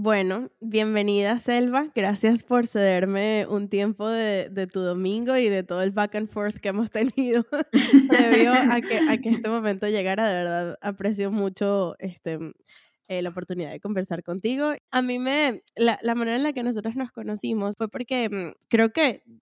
Bueno, bienvenida Selva. Gracias por cederme un tiempo de, de, tu domingo y de todo el back and forth que hemos tenido previo a que, a que este momento llegara. De verdad, aprecio mucho este, eh, la oportunidad de conversar contigo. A mí me, la, la manera en la que nosotros nos conocimos fue porque mm, creo que Mm,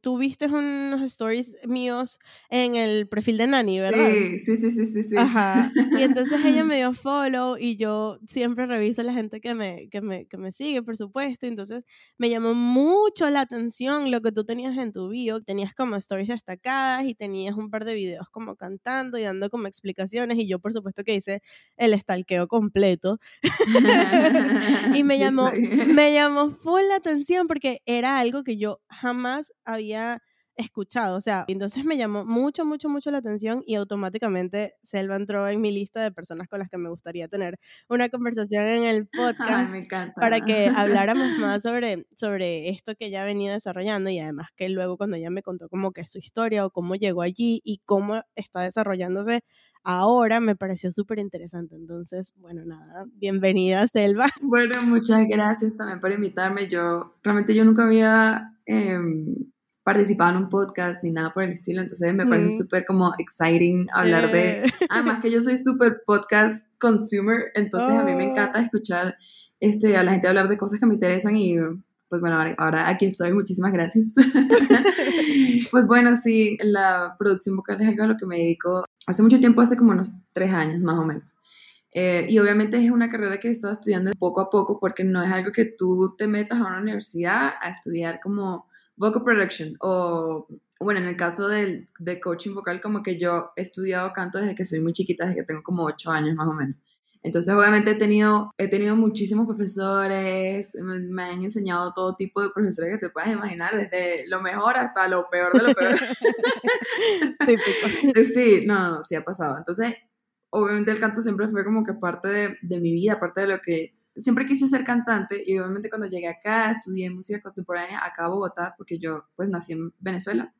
tú viste unos stories míos en el perfil de Nani, ¿verdad? Sí, sí, sí, sí, sí. Ajá. Y entonces ella me dio follow y yo siempre reviso a la gente que me, que me, que me sigue, por supuesto. Entonces me llamó mucho la atención lo que tú tenías en tu bio. Tenías como stories destacadas y tenías un par de videos como cantando y dando como explicaciones. Y yo, por supuesto, que hice el stalkeo completo. y me llamó, me llamó full la atención porque era algo que yo jamás había escuchado, o sea, entonces me llamó mucho, mucho, mucho la atención y automáticamente Selva entró en mi lista de personas con las que me gustaría tener una conversación en el podcast para que habláramos más sobre, sobre esto que ella ha venido desarrollando y además que luego cuando ella me contó como que su historia o cómo llegó allí y cómo está desarrollándose ahora me pareció súper interesante. Entonces, bueno, nada, bienvenida Selva. Bueno, muchas gracias también por invitarme. Yo realmente yo nunca había Em, participado en un podcast ni nada por el estilo, entonces me parece súper como exciting hablar de... Eh. Además que yo soy súper podcast consumer, entonces a mí me encanta oh. escuchar este, a la gente hablar de cosas que me interesan y pues bueno, ahora, aquí estoy, muchísimas gracias. pues bueno, sí, la producción vocal es algo a lo que me dedico hace mucho tiempo, hace como unos tres años más o menos. Eh, y obviamente es una carrera que he estado estudiando poco a poco porque no es algo que tú te metas a una universidad a estudiar como vocal production o, bueno, en el caso del, de coaching vocal, como que yo he estudiado canto desde que soy muy chiquita, desde que tengo como ocho años más o menos. Entonces, obviamente he tenido, he tenido muchísimos profesores, me, han enseñado todo tipo de profesores que te puedas imaginar, desde lo mejor hasta lo peor de lo peor. sí, no, no, sí ha pasado. Entonces, obviamente el canto siempre fue como que parte de, de, mi vida, parte de lo que siempre quise ser cantante y obviamente cuando llegué acá estudié música contemporánea acá a Bogotá porque yo pues nací en Venezuela,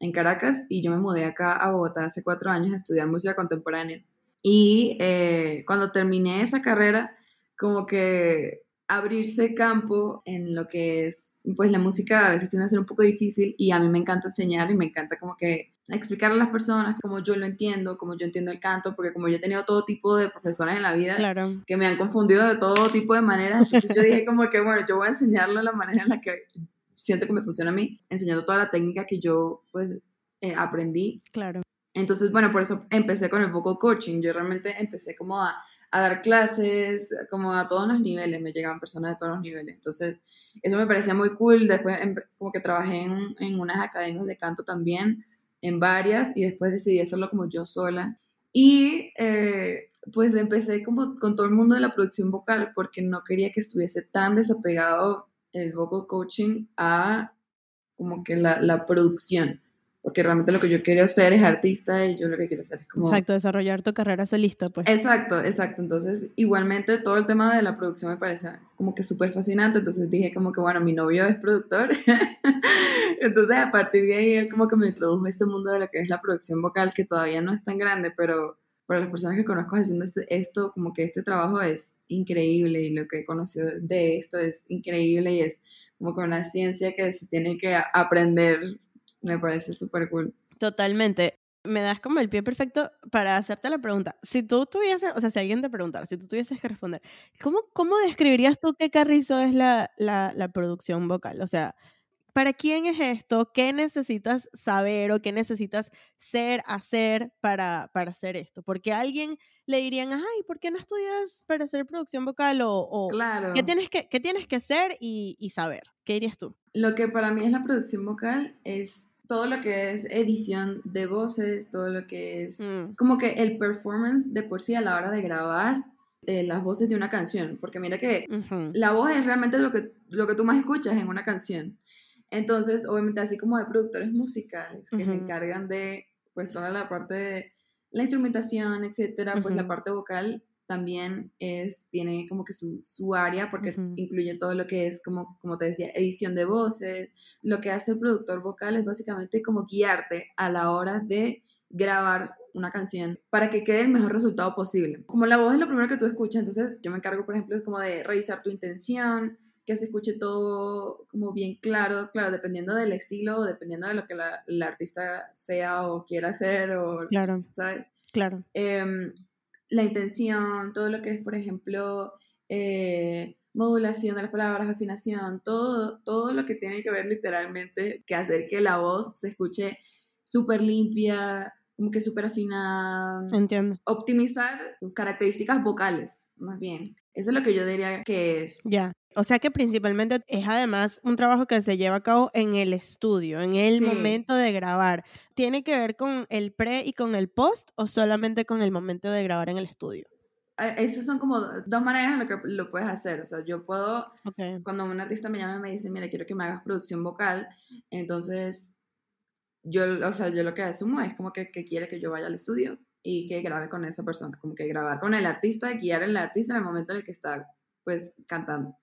en Caracas y yo me mudé acá a Bogotá hace cuatro años a estudiar música contemporánea y eh, cuando terminé esa carrera como que abrirse campo en lo que es, pues la música a veces tiene que ser un poco difícil y a mí me encanta enseñar y me encanta como que explicar a las personas como yo lo entiendo, como yo entiendo el canto, porque como yo he tenido todo tipo de profesores en la vida que me han confundido de todo tipo de maneras, entonces yo dije como que bueno, yo voy a enseñarle la manera en la que siento que me funciona a mí, enseñando toda la técnica que yo pues eh, aprendí. Claro. Entonces, bueno, por eso empecé con el vocal coaching. Yo realmente empecé como a a dar clases, como a todos los niveles, me llegaban personas de todos los niveles. Entonces, eso me parecía muy cool. Después, como que trabajé en, en unas academias de canto también, en varias, y después decidí hacerlo como yo sola. Y eh, pues empecé como con todo el mundo de la producción vocal, porque no quería que estuviese tan desapegado el vocal coaching a como que la, la producción porque realmente lo que yo quiero hacer es artista y yo lo que quiero hacer es como... Exacto, desarrollar tu carrera solista, pues. Exacto, exacto. Entonces, igualmente todo el tema de la producción me parece como que súper fascinante, entonces dije como que, bueno, mi novio es productor, entonces a partir de ahí él como que me introdujo a este mundo de lo que es la producción vocal, que todavía no es tan grande, pero para las personas que conozco haciendo esto, esto como que este trabajo es increíble y lo que he conocido de esto es increíble y es como que una ciencia que se tiene que aprender me parece súper cool. Totalmente. Me das como el pie perfecto para hacerte la pregunta. Si tú tuvieses, o sea, si alguien te preguntara, si tú tuvieses que responder, ¿cómo, cómo describirías tú qué Carrizo es la, la, la producción vocal? O sea, ¿para quién es esto? ¿Qué necesitas saber o qué necesitas ser, hacer para, para hacer esto? Porque a alguien le dirían, ay, ¿por qué no estudias para hacer producción vocal? O, o claro. ¿qué, tienes que, ¿qué tienes que hacer y, y saber? ¿Qué dirías tú? Lo que para mí es la producción vocal es todo lo que es edición de voces, todo lo que es mm. como que el performance de por sí a la hora de grabar eh, las voces de una canción, porque mira que la voz es realmente lo que, lo que tú más escuchas en una canción. Entonces, obviamente, así como de productores musicales que se encargan de pues toda la parte de la instrumentación, etcétera, pues la parte vocal también es, tiene como que su, su área, porque incluye todo lo que es, como, como te decía, edición de voces. Lo que hace el productor vocal es básicamente como guiarte a la hora de grabar una canción para que quede el mejor resultado posible. Como la voz es lo primero que tú escuchas, entonces yo me encargo, por ejemplo, es como de revisar tu intención, que se escuche todo como bien claro, claro, dependiendo del estilo, dependiendo de lo que la, artista sea o quiera hacer, o, claro. ¿sabes? Claro. Em, la intención, todo lo que es, por ejemplo, eh, modulación de las palabras, afinación, todo, todo lo que tiene que ver literalmente que hacer que la voz se escuche súper limpia, como que súper afinada. Entiendo. Optimizar tus características vocales, más bien. Eso es lo que yo diría que es. Ya. O sea que principalmente es además un trabajo que se lleva a cabo en el estudio, en el momento de grabar. ¿Tiene que ver con el pre y con el post o solamente con el momento de grabar en el estudio? Esas son como dos maneras en las que lo puedes hacer. O sea, yo puedo, cuando un artista me llama y me dice, mira, quiero que me hagas producción vocal, entonces yo, o sea, yo lo que asumo es como que, que quiere que yo vaya al estudio y que grabe con esa persona, como que grabar con el artista, guiar al artista en el momento en el que está, pues, cantando.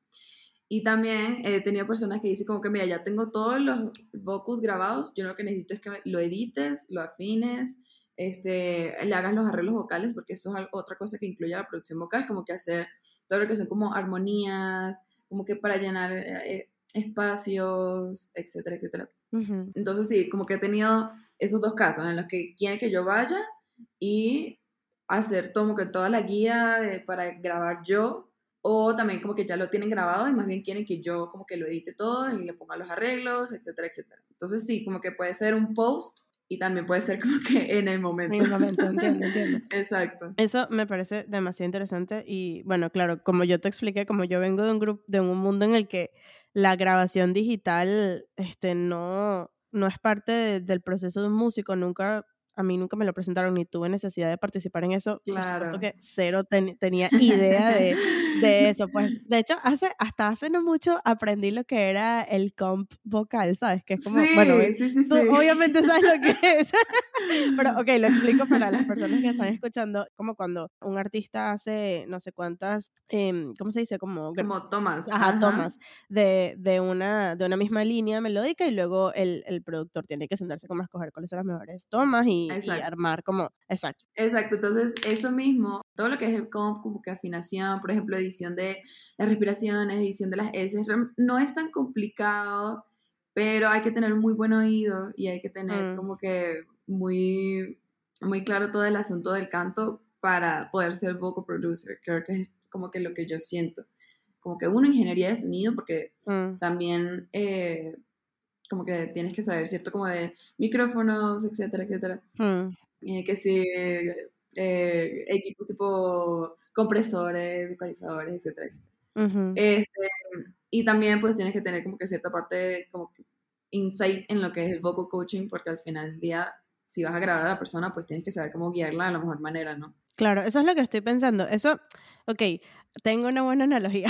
Y también he tenido personas que dicen como que, mira, ya tengo todos los vocals grabados, yo lo que necesito es que lo edites, lo afines, este, le hagas los arreglos vocales, porque eso es otra cosa que incluye la producción vocal, como que hacer todo lo que son como armonías, como que para llenar eh, eh, espacios, etcétera, etcétera. Entonces sí, como que he tenido esos dos casos en los que quieren que yo vaya y hacer como que toda la guía para grabar yo o también como que ya lo tienen grabado y más bien quieren que yo como que lo edite todo y le ponga los arreglos, etcétera, etcétera. Entonces sí, como que puede ser un post y también puede ser como que en el momento. En el momento, entiendo, entiendo. Exacto. Eso me parece demasiado interesante y bueno, claro, como yo te expliqué, como yo vengo de un grupo, de un mundo en el que la grabación digital este, no, no es parte del proceso de un músico, nunca a mí nunca me lo presentaron ni tuve necesidad de participar en eso. Claro. Por supuesto que cero tenía idea de, de, eso. Pues, de hecho, hace, hasta hace no mucho aprendí lo que era el comp vocal, ¿sabes? Que es como, sí, bueno, sí, sí, tú obviamente sabes lo que es. Pero, ok, lo explico para las personas que están escuchando, como cuando un artista hace no sé cuántas, eh, ¿cómo se dice? Como, como tomas. Ajá, tomas de, de, una, de una misma línea melódica y luego el, el productor tiene que sentarse como a escoger cuáles son las mejores tomas y y, armar como, exacto. Exacto, entonces eso mismo, todo lo que es el comp, como que afinación, por ejemplo, edición de las respiraciones, edición de las S, no es tan complicado, pero hay que tener muy buen oído y hay que tener mm. como que muy, muy claro todo el asunto del canto para poder ser vocal producer, creo que es como que lo que yo siento. Como que una ingeniería de sonido, porque mm. también eh, como que tienes que saber, ¿cierto? Como de micrófonos, etcétera, etcétera. Hmm. Eh, que si eh, equipos tipo compresores, ecualizadores, etcétera, etcétera. este, y también pues tienes que tener como que cierta parte como que insight en lo que es el vocal coaching, porque al final del día, si vas a grabar a la persona, pues tienes que saber cómo guiarla de la mejor manera, ¿no? Claro, eso es lo que estoy pensando. Eso, ok, tengo una buena analogía.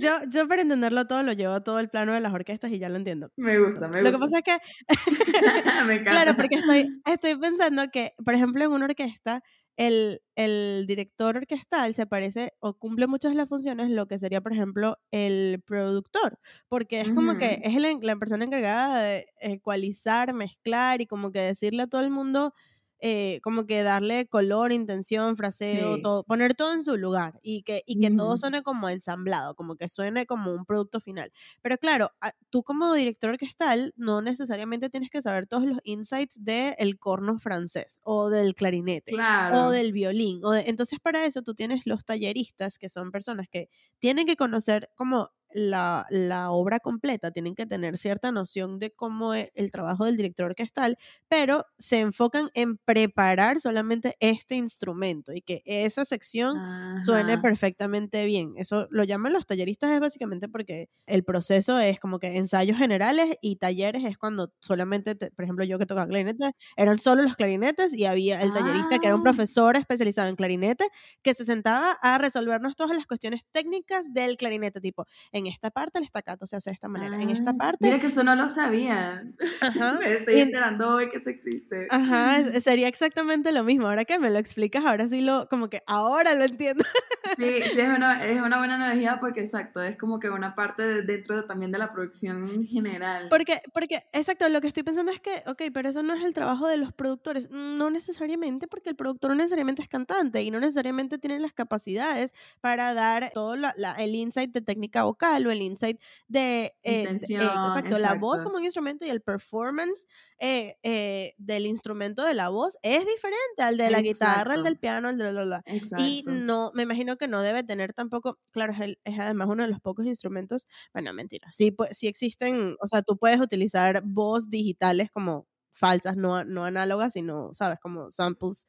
yo, yo para entenderlo todo lo llevo todo el plano de las orquestas y ya lo entiendo. Me gusta, me gusta. Lo que pasa es que... me encanta. Claro, porque estoy, estoy pensando que, por ejemplo, en una orquesta, el, el, director orquestal se parece o cumple muchas de las funciones lo que sería, por ejemplo, el productor, porque es como que es la persona encargada de ecualizar, mezclar y como que decirle a todo el mundo eh, como que darle color, intención, fraseo, todo, poner todo en su lugar y que, y que todo suene como ensamblado, como que suene como un producto final. Pero claro, tú como director orquestal no necesariamente tienes que saber todos los insights del corno francés o del clarinete o del violín. O entonces para eso tú tienes los talleristas, que son personas que tienen que conocer como la, la, obra completa, tienen que tener cierta noción de cómo es el trabajo del director orquestal, pero se enfocan en preparar solamente este instrumento y que esa sección suene perfectamente bien. Eso lo llaman los talleristas es básicamente porque el proceso es como que ensayos generales y talleres es cuando solamente, por ejemplo, yo que tocaba clarinete, eran solo los clarinetes y había el tallerista que era un ah. profesor especializado en clarinete que se sentaba a resolvernos todas las cuestiones técnicas del clarinete, tipo, en esta parte el estacato se hace de esta manera, en esta ah, parte... Mira que eso no lo sabía. me estoy enterando hoy que eso existe. Ajá, sería exactamente lo mismo. Ahora que me lo explicas, ahora sí lo, como que ahora lo entiendo. Sí, sí, es una, es una buena analogía porque, exacto, es como que una parte de, dentro también de la producción en general. Porque, porque, exacto, lo que estoy pensando es que, ok, pero eso no es el trabajo de los productores. No necesariamente, porque el productor no necesariamente es cantante y no necesariamente tiene las capacidades para dar todo la, el insight de técnica vocal o el insight de... Eh, eh, exacto, la voz como un instrumento y el performance eh, eh, del instrumento de la voz es diferente al de la guitarra, al del piano, al de la, Y no, me imagino que no debe tener tampoco, claro, es, es, además uno de los pocos instrumentos, bueno, mentira, sí, pues, sí existen, o sea, tú puedes utilizar voz digitales como falsas, no, no análogas, sino, ¿sabes? Como samples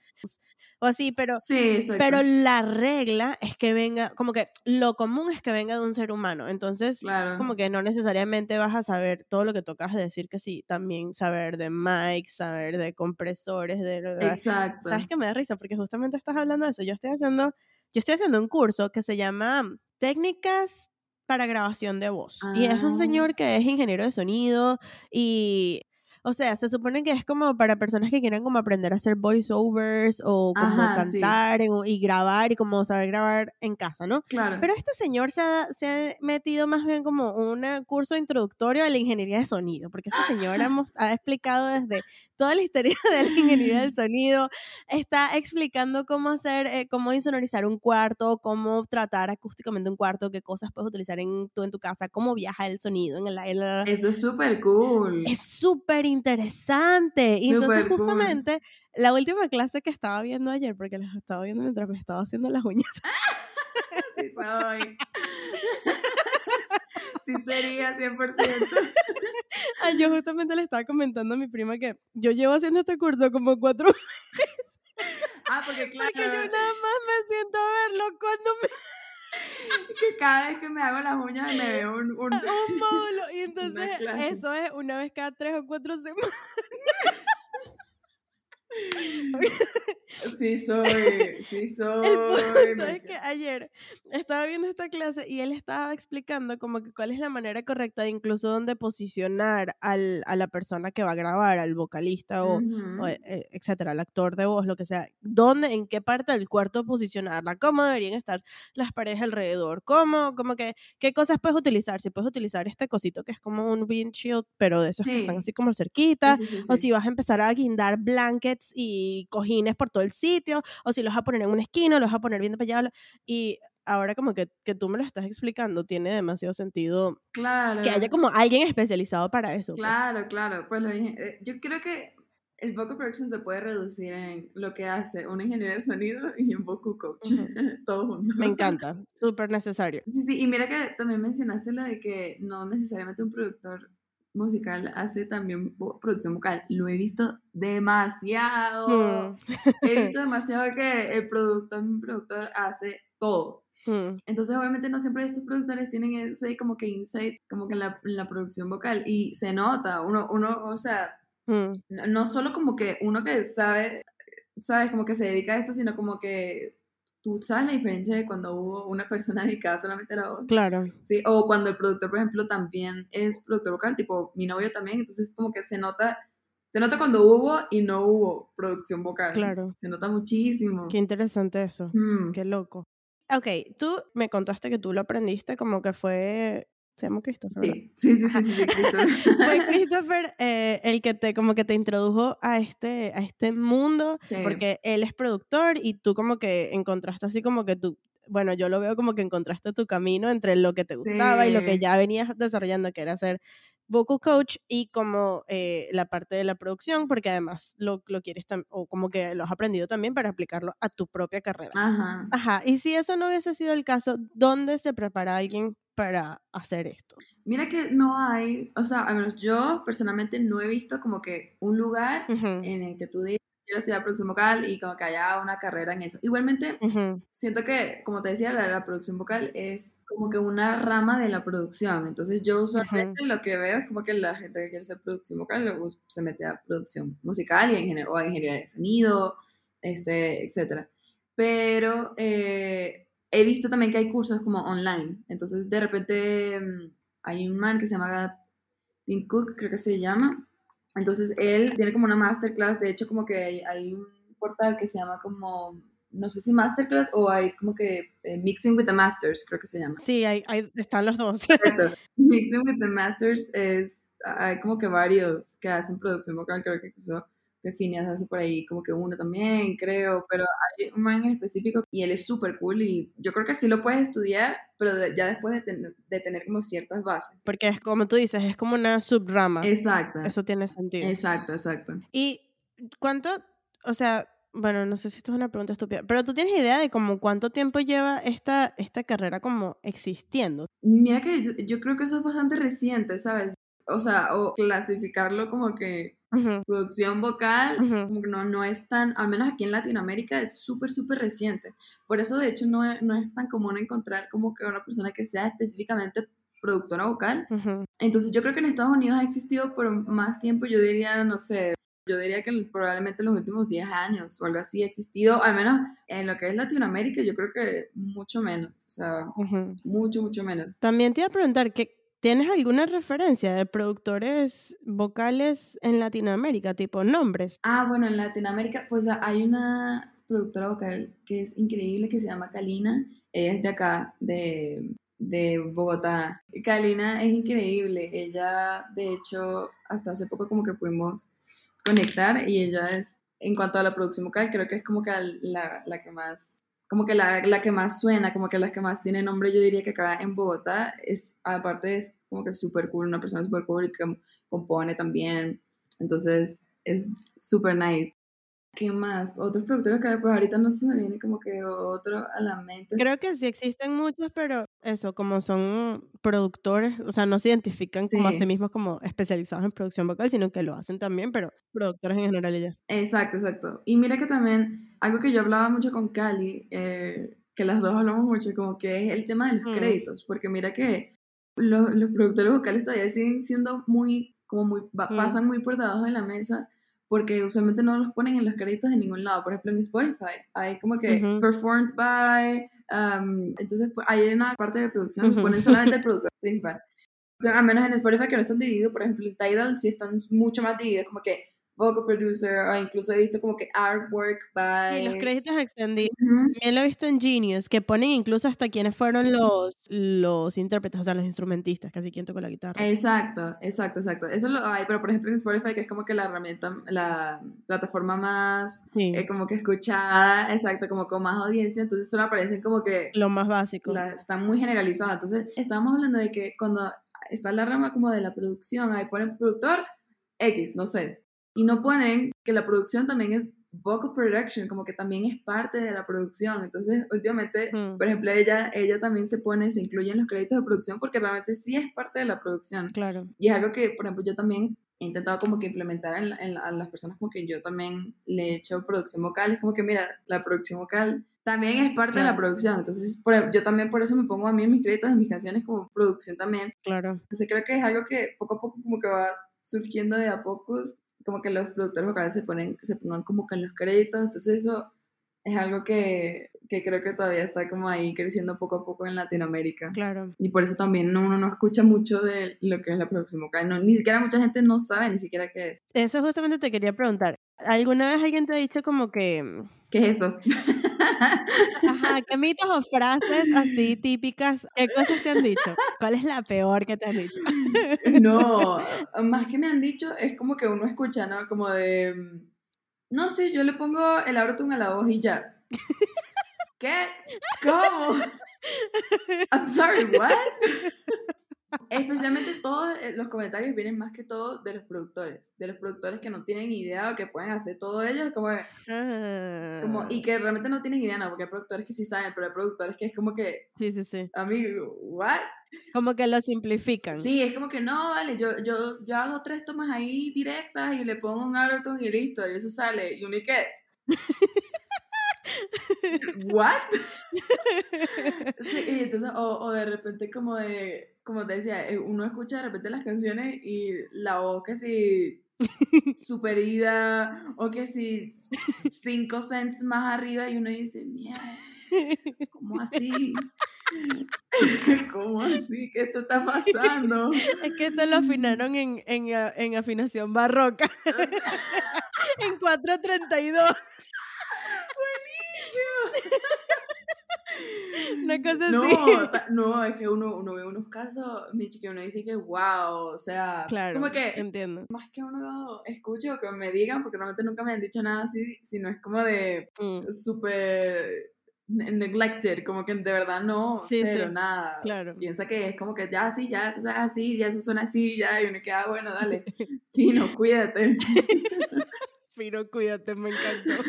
o así, pero, pero la regla es que venga, como que lo común es que venga de un ser humano, entonces como que no necesariamente vas a saber todo lo que tocas de decir que sí, también saber de mics, saber de compresores, de... Exacto. ¿Sabes que me da risa? Porque justamente estás hablando de eso, yo estoy haciendo, yo estoy haciendo un curso que se llama Técnicas para grabación de voz. Y es un ah. señor que es ingeniero de sonido y o sea, se supone que es como para personas que quieran como aprender a hacer voiceovers o como cantar y grabar y como saber grabar en casa, ¿no? Claro. Pero este señor se ha, se ha metido más bien como un curso introductorio a la ingeniería de sonido, porque ese señor ha, ha explicado desde toda la historia de la ingeniería del sonido, está explicando cómo hacer, eh, cómo insonorizar un cuarto, cómo tratar acústicamente un cuarto, qué cosas puedes utilizar en, tú en tu casa, cómo viaja el sonido en el aire. Eso es súper cool. Es súper interesante. Y entonces justamente la última clase que estaba viendo ayer, porque las estaba viendo mientras me estaba haciendo las uñas. sí soy. sí sería 100%. Ay, yo justamente le estaba comentando a mi prima que yo llevo haciendo este curso como cuatro meses. Ah, porque claro. Porque yo nada más me siento a verlo cuando me que cada vez que me hago las uñas me veo un, un, un módulo. Y entonces eso es una vez cada tres o cuatro semanas. Sí soy, sí soy. El punto es que ayer estaba viendo esta clase y él estaba explicando como que cuál es la manera correcta de incluso dónde posicionar al, a la persona que va a grabar, al vocalista o, e, e, etcétera, al actor de voz, lo que sea, dónde, en qué parte del cuarto posicionarla, cómo deberían estar las paredes alrededor, cómo, como que, qué cosas puedes utilizar, si puedes utilizar este cosito que es como un windshield, pero de esos que están así como cerquita, o si vas a empezar a guindar blankets y cojines por todo el sitio, o si los vas a poner en una esquina, los vas a poner bien para allá. Y ahora como que, que, tú me lo estás explicando, tiene demasiado sentido claro. que haya como alguien especializado para eso. Pues. Claro, claro. Pues lo dije, eh, yo creo que el vocal production se puede reducir en lo que hace un ingeniero de sonido y un vocal coach, todo junto. Me encanta, súper necesario. Sí, sí, y mira que también mencionaste lo de que no necesariamente un productor musical hace también producción vocal. Lo he visto demasiado. Mm. He visto demasiado que el productor, mi productor, hace todo. Mm. Entonces, obviamente, no siempre estos productores tienen ese como que insight, como que en la, la producción vocal. Y se nota, uno, uno o sea, mm. no, no, solo como que uno que sabe, sabes, como que se dedica a esto, sino como que tú sabes la diferencia de cuando hubo una persona dedicada solamente a la voz. Claro. Sí, o cuando el productor, por ejemplo, también es productor vocal, tipo mi novio también, entonces como que se nota, se nota cuando hubo y no hubo producción vocal. Claro. Se nota muchísimo. Qué interesante eso. Mm. Qué loco. Ok, tú me contaste que tú lo aprendiste como que fue se llama Christopher. Sí, sí, sí, sí, sí, Christopher. Fue Christopher eh, el que te como que te introdujo a este, a este mundo, porque él es productor y tú como que encontraste así como que tú, bueno, yo lo veo como que encontraste tu camino entre lo que te gustaba y lo que ya venías desarrollando, que era ser vocal coach y como eh, la parte de la producción, porque además lo, lo quieres o como que lo has aprendido también para aplicarlo a tu propia carrera. Ajá. Ajá. Y si eso no hubiese sido el caso, ¿dónde se prepara alguien para hacer esto? Mira que no hay, o sea, al menos yo personalmente no he visto como que un lugar en el que tú digas, quiero estudiar producción vocal y como que haya una carrera en eso. Igualmente, siento que, como te decía, la, producción vocal es como que una rama de la producción. Entonces yo usualmente lo que veo es como que la gente que quiere hacer producción vocal luego se mete a producción musical y en o a ingeniería de sonido, este, etc. Pero... Eh, he visto también que hay cursos como online. Entonces, de repente, mm, hay un man que se llama Tim Cook, creo que se llama. Entonces, él tiene como una masterclass. De hecho, como que hay, un portal que se llama como no sé si masterclass o hay como que eh, mixing with the masters, creo que se llama. Sí, hay, hay, están los dos. mixing with the masters es, hay como que varios que hacen producción vocal, creo que incluso que Phineas hace por ahí como que uno también, creo, pero hay un man en específico y él es súper cool y yo creo que sí lo puedes estudiar, pero ya después de, tener, de tener como ciertas bases. Porque es como tú dices, es como una subrama. Exacto. Eso tiene sentido. Exacto, exacto. ¿Y cuánto, o sea, bueno, no sé si esto es una pregunta estúpida, pero tú tienes idea de como cuánto tiempo lleva esta, esta carrera como existiendo? Mira que yo, yo creo que eso es bastante reciente, ¿sabes? O sea, o clasificarlo como que producción vocal no, no es tan, al menos aquí en Latinoamérica, es súper, súper reciente. Por eso, de hecho, no no es tan común encontrar como que una persona que sea específicamente productora vocal. Entonces, yo creo que en Estados Unidos ha existido por más tiempo, yo diría, no sé, yo diría que probablemente en los últimos 10 años o algo así ha existido, al menos en lo que es Latinoamérica, yo creo que mucho menos, o sea, mucho, mucho menos. También te iba a preguntar, ¿qué, ¿Tienes alguna referencia de productores vocales en Latinoamérica, tipo nombres? Ah, bueno, en Latinoamérica, pues hay una productora vocal que es increíble que se llama Kalina. Ella es de acá, de, de Bogotá. Kalina es increíble. Ella, de hecho, hasta hace poco como que pudimos conectar y ella es, en cuanto a la producción vocal, creo que es como que la, la que más como que la, la, que más suena, como que la que más tiene nombre, yo diría que acá en Bogotá, es, aparte es como que súper cool, una persona súper cool y que compone también, entonces es súper nice. ¿Qué más? Otros productores que pues ahorita no se me viene como que otro a la mente. Creo que sí existen muchos, pero eso, como son productores, o sea, no se identifican como a sí mismos como especializados en producción vocal, sino que lo hacen también, pero productores en general ella. Exacto, exacto. Y mira que también, algo que yo hablaba mucho con Cali, eh, que las dos hablamos mucho, como que es el tema de los créditos, porque mira que los, los, productores vocales todavía siguen siendo muy, como muy, pasan muy por debajo de la mesa porque usualmente no los ponen en los créditos en ningún lado. Por ejemplo, en Spotify hay como que performed by, um, entonces pues, hay una parte de producción que ponen solamente el productor principal. O sea, a menos en Spotify que no están divididos, por ejemplo, en Tidal sí están mucho más divididos, como que vocal producer, o incluso he visto como que artwork by... Y los créditos extendidos. También lo he visto en Genius, que ponen incluso hasta quiénes fueron los, los intérpretes, o sea, los instrumentistas, casi quién tocó la guitarra. Exacto, exacto, exacto. Eso lo hay, pero por ejemplo en Spotify, que es como que la herramienta, la plataforma más eh, como que escuchada, exacto, como con más audiencia, entonces solo aparecen como que... Lo más básico. están muy generalizadas. Entonces, estábamos hablando de que cuando está la rama como de la producción, ahí ponen productor X, no sé, y no ponen que la producción también es vocal production, como que también es parte de la producción. Entonces, últimamente, hmm. por ejemplo, ella, ella también se pone, se incluye en los créditos de producción porque realmente sí es parte de la producción. Claro. Y es algo que, por ejemplo, yo también he intentado como que implementar en, a las personas como que yo también le he hecho producción vocal. Es como que, mira, la producción vocal también es parte de la producción. Entonces, yo también por eso me pongo a mí en mis créditos, en mis canciones como producción también. Claro. Entonces, creo que es algo que poco a poco como que va surgiendo de a pocos como que los productores vocales se, ponen, se pongan como que en los créditos, entonces eso es algo que, que, creo que todavía está como ahí creciendo poco a poco en Latinoamérica. Claro. Y por eso también uno no escucha mucho de lo que es la producción vocal. No, ni siquiera mucha gente no sabe ni siquiera qué es. Eso justamente te quería preguntar. ¿Alguna vez alguien te ha dicho como que... ¿Qué es eso? Ajá, ¿qué mitos o frases así típicas? ¿Qué cosas te han dicho? ¿Cuál es la peor que te han dicho? No, más que me han dicho es como que uno escucha, ¿no? Como de, no sé, yo le pongo el Abrotun a la voz y ya. ¿Qué? ¿Cómo? I'm sorry, what? Especialmente todos eh, los comentarios vienen más que todo de los productores, de los productores que no tienen idea o que pueden hacer todo ellos, como, como y que realmente no tienen idea, no, porque hay productores que sí saben, pero hay productores que es como que, sí, sí, sí, amigo, what? Como que lo simplifican. Sí, es como que no, vale, yo, yo, yo hago tres tomas ahí directas y le pongo un autotune y listo, y eso sale, y uno y qué. ¿What? sí, y entonces, o, o de repente como de como te decía, eh, uno escucha de repente las canciones y la voz que si superida o que si cinco cents más arriba y uno dice, mierda, ¿cómo así? ¿Cómo así? ¿Qué esto está pasando? Es que esto lo afinaron en, en, en afinación barroca. en 432. Una cosa no, así. No, es que uno, uno ve unos casos, Mitch, que uno dice que wow, o sea, claro, como que entiendo. más que uno escuche o que me digan, porque realmente nunca me han dicho nada así, sino es como de Mm. súper neglected, como que de verdad no, Sí, cero, sí, nada. claro. Piensa que es como que ya sí, ya eso es así, ya eso suena así, ya, y uno queda, bueno, dale, fino, cuídate. Fino, cuídate, me encantó.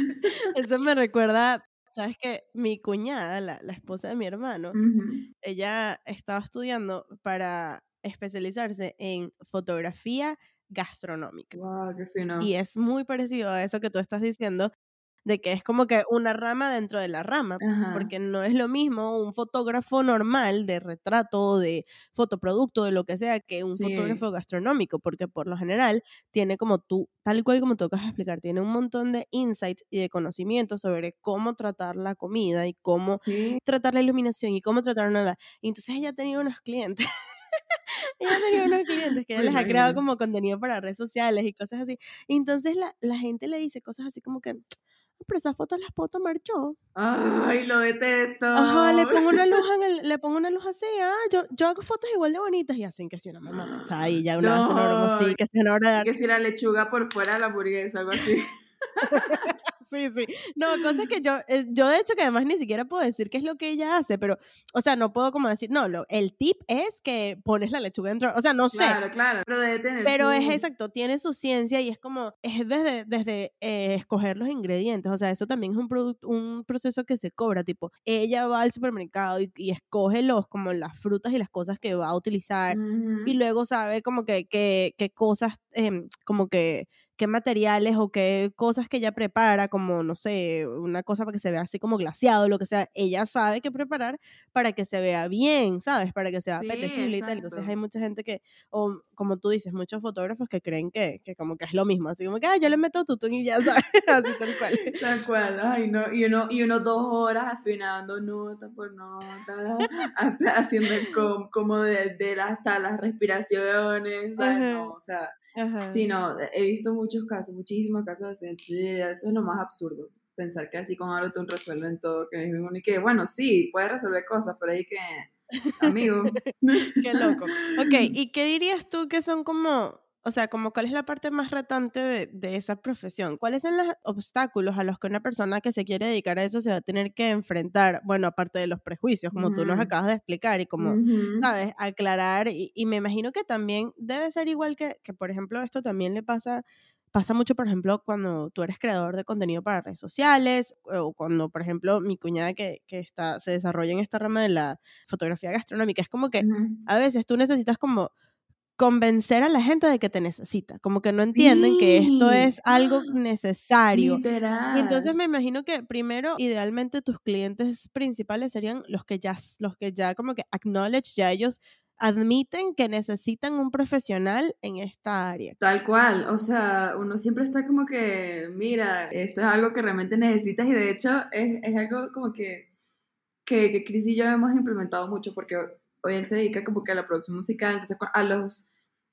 Eso me recuerda, sabes que mi cuñada, la, la esposa de mi hermano, Ujú. ella estaba estudiando para especializarse en fotografía gastronómica. Wow, qué fino. Y es muy parecido a eso que tú estás diciendo, de que es como que una rama dentro de la rama, Ajá. porque no es lo mismo un fotógrafo normal de retrato, de fotoproducto, de lo que sea, que un Sí. fotógrafo gastronómico, porque por lo general tiene como tú, tal cual como tú acabas de explicar, tiene un montón de insights y de conocimientos sobre cómo tratar la comida y cómo Sí, tratar la iluminación y cómo tratar nada. Y entonces ella tenía unos clientes. ella tenía unos clientes que ella les ha creado como contenido para redes sociales y cosas así. Y entonces la, la gente le dice cosas así como que, "Ah, pero esas fotos las puedo tomar yo. Ay, lo detesto. Ajá, le pongo una luz en el, le pongo una luz así, ah, yo, yo hago fotos igual de bonitas y hacen que si una mamá, y ya una, hace una broma así, No, que si una hora de que si la lechuga por fuera de la hamburguesa, algo así. Sí, sí. No, cosas que yo, eh, yo de hecho que además ni siquiera puedo decir qué es lo que ella hace, pero, o sea, no puedo como decir, no, lo, el tip es que pones la lechuga dentro, o sea, no sé, Claro, claro. Pero debe tener pero es su- exacto, tiene su ciencia y es como, es desde, desde eh, escoger los ingredientes, o sea, eso también es un, product- un proceso que se cobra, tipo, ella va al supermercado y, y escoge los, como las frutas y las cosas que va a utilizar y Ujú. luego sabe como que qué qué cosas, em, como que qué materiales o qué cosas que ella prepara, como, no sé, una cosa para que se vea así como glaseado, lo que sea, ella sabe qué preparar para que se vea bien, ¿sabes? Para que sea Sí, apetecible y tal. Entonces hay exacto. mucha gente que, o como tú dices, muchos fotógrafos que creen que, que como que es lo mismo, así como que, ah, yo le meto tutún y ya sabes, así tal cual. Tal cual, ay no, y uno, y uno dos horas afinando nota por nota, ha- haciendo el com- como de, de hasta las respiraciones, ¿sabes? No, o sea, ajá. sí, no, he visto muchos casos, muchísimos casos así, sí, eso es lo más absurdo, pensar que así con AutoTune resuelven todo, que es y que, bueno, sí, puede resolver cosas, pero ahí que, amigo, Qué loco. Ok, ¿y qué dirías tú que son como, o sea, como cuál es la parte más retante de, de esa profesión? ¿Cuáles son los obstáculos a los que una persona que se quiere dedicar a eso se va a tener que enfrentar? Bueno, aparte de los prejuicios, como tú nos acabas de explicar y como, ¿sabes? Aclarar. Y, y me imagino que también debe ser igual que, que, por ejemplo, esto también le pasa. Pasa mucho, por ejemplo, cuando tú eres creador de contenido para redes sociales o cuando, por ejemplo, mi cuñada que, que está, se desarrolla en esta rama de la fotografía gastronómica. Es como que a veces tú necesitas como convencer a la gente de que te necesita, como que no entienden que esto es algo necesario. Y entonces literal. me imagino que primero, idealmente tus clientes principales serían los que ya, los que ya como que acknowledge, ya ellos admiten que necesitan un profesional en esta área. Tal cual, o sea, uno siempre está como que, mira, esto es algo que realmente necesitas y de hecho es, es algo como que, que, que Chris y yo hemos implementado mucho porque hoy él se dedica como que a la producción musical, entonces a los,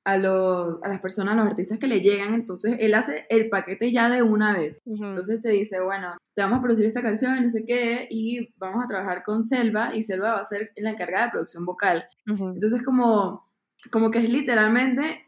a los, a las personas, a los artistas que le llegan, entonces él hace el paquete ya de una vez. Entonces te dice, bueno, te vamos a producir esta canción, y no sé qué, y vamos a trabajar con Selva y Selva va a ser la encargada de producción vocal. Entonces como, como que es literalmente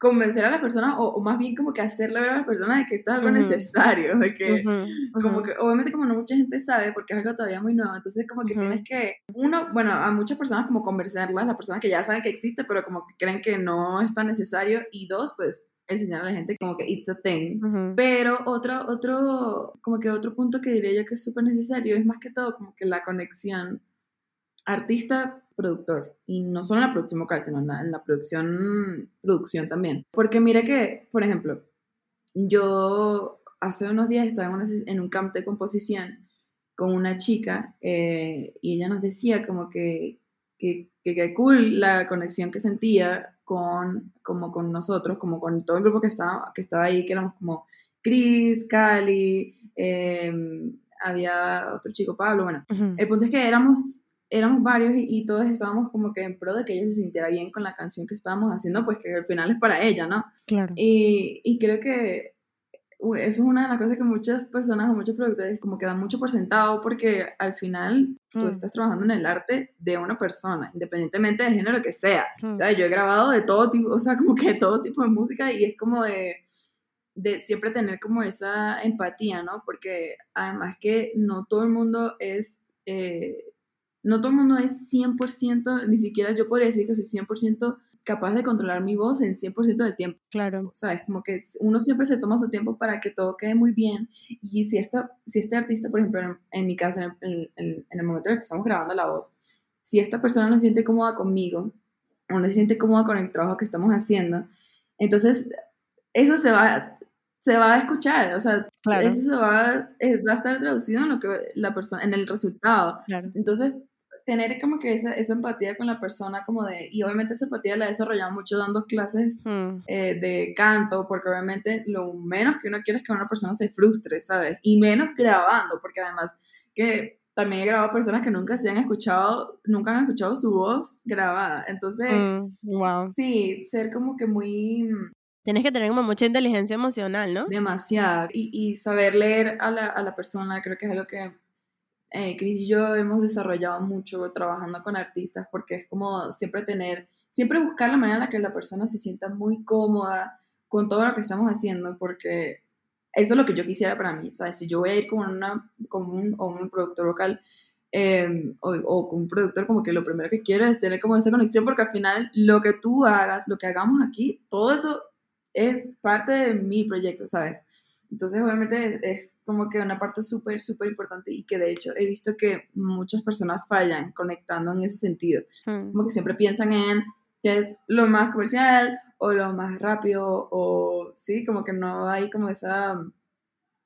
convencer a las personas, o, o más bien como que hacerle ver a las personas de que esto es algo necesario, de que como obviamente como no mucha gente sabe porque es algo todavía muy nuevo, entonces como que tienes que, uno, bueno, a muchas personas como convencerlas, las personas que ya saben que existe, pero como que creen que no es tan necesario, y dos, pues enseñar a la gente como que it's a thing. ujú, Pero otro, otro, como que otro punto que diría yo que es súper necesario es más que todo como que la conexión artista-productor. Y no solo en la producción vocal, sino en la, en la producción, producción también. Porque mira que, por ejemplo, yo hace unos días estaba en, una en un camp de composición con una chica eh, y ella nos decía como que que, que, que cool la conexión que sentía con, como con nosotros, como con todo el grupo que estaba, que estaba ahí, que éramos como Chris, Cali, eh, había otro chico, Pablo, bueno. ujú. El punto es que éramos, éramos varios y, y todos estábamos como que en pro de que ella se sintiera bien con la canción que estábamos haciendo, pues que al final es para ella, ¿no? Claro. Y, y creo que eso es una de las cosas que muchas personas o muchos productores como que dan mucho por sentado porque al final tú Mm. estás trabajando en el arte de una persona, independientemente del género que sea. Mm. O sea, yo he grabado de todo tipo, o sea, como que de todo tipo de música y es como de, de siempre tener como esa empatía, ¿no? Porque además que no todo el mundo es, eh, no todo el mundo es 100%, ni siquiera yo podría decir que soy 100% capaz de controlar mi voz en 100% del tiempo. Claro. ¿sabes? Como que uno siempre se toma su tiempo para que todo quede muy bien. Y si, esta, si este artista, por ejemplo, en, en mi caso, en el, en, en el momento en el que estamos grabando la voz, si esta persona no se siente cómoda conmigo, o no se siente cómoda con el trabajo que estamos haciendo, entonces eso se va, se va a escuchar, o sea, Claro. eso se va, eh, va a estar traducido en lo que la persona, en el resultado. Claro. Entonces, tener como que esa, esa empatía con la persona, como de, y obviamente esa empatía la he desarrollado mucho dando clases Mm. eh, de canto, porque obviamente lo menos que uno quiere es que una persona se frustre, ¿sabes? Y menos grabando, porque además que también he grabado personas que nunca se han escuchado, nunca han escuchado su voz grabada. Entonces, Mm, wow. sí, ser como que muy Tienes que tener como mucha inteligencia emocional, ¿no? demasiado y, y saber leer a la, a la persona, creo que es algo que eh, Chris y yo hemos desarrollado mucho trabajando con artistas, porque es como siempre tener, siempre buscar la manera en la que la persona se sienta muy cómoda con todo lo que estamos haciendo, porque eso es lo que yo quisiera para mí, ¿sabes? Si yo voy a ir con, una, con un, productor vocal eh, o, o con un productor, como que lo primero que quiero es tener como esa conexión, porque al final lo que tú hagas, lo que hagamos aquí, todo eso es parte de mi proyecto, ¿sabes? Entonces, obviamente, es, es como que una parte súper, súper importante y que de hecho he visto que muchas personas fallan conectando en ese sentido. Mm. Como que siempre piensan en que es lo más comercial o lo más rápido o sí, como que no hay como esa,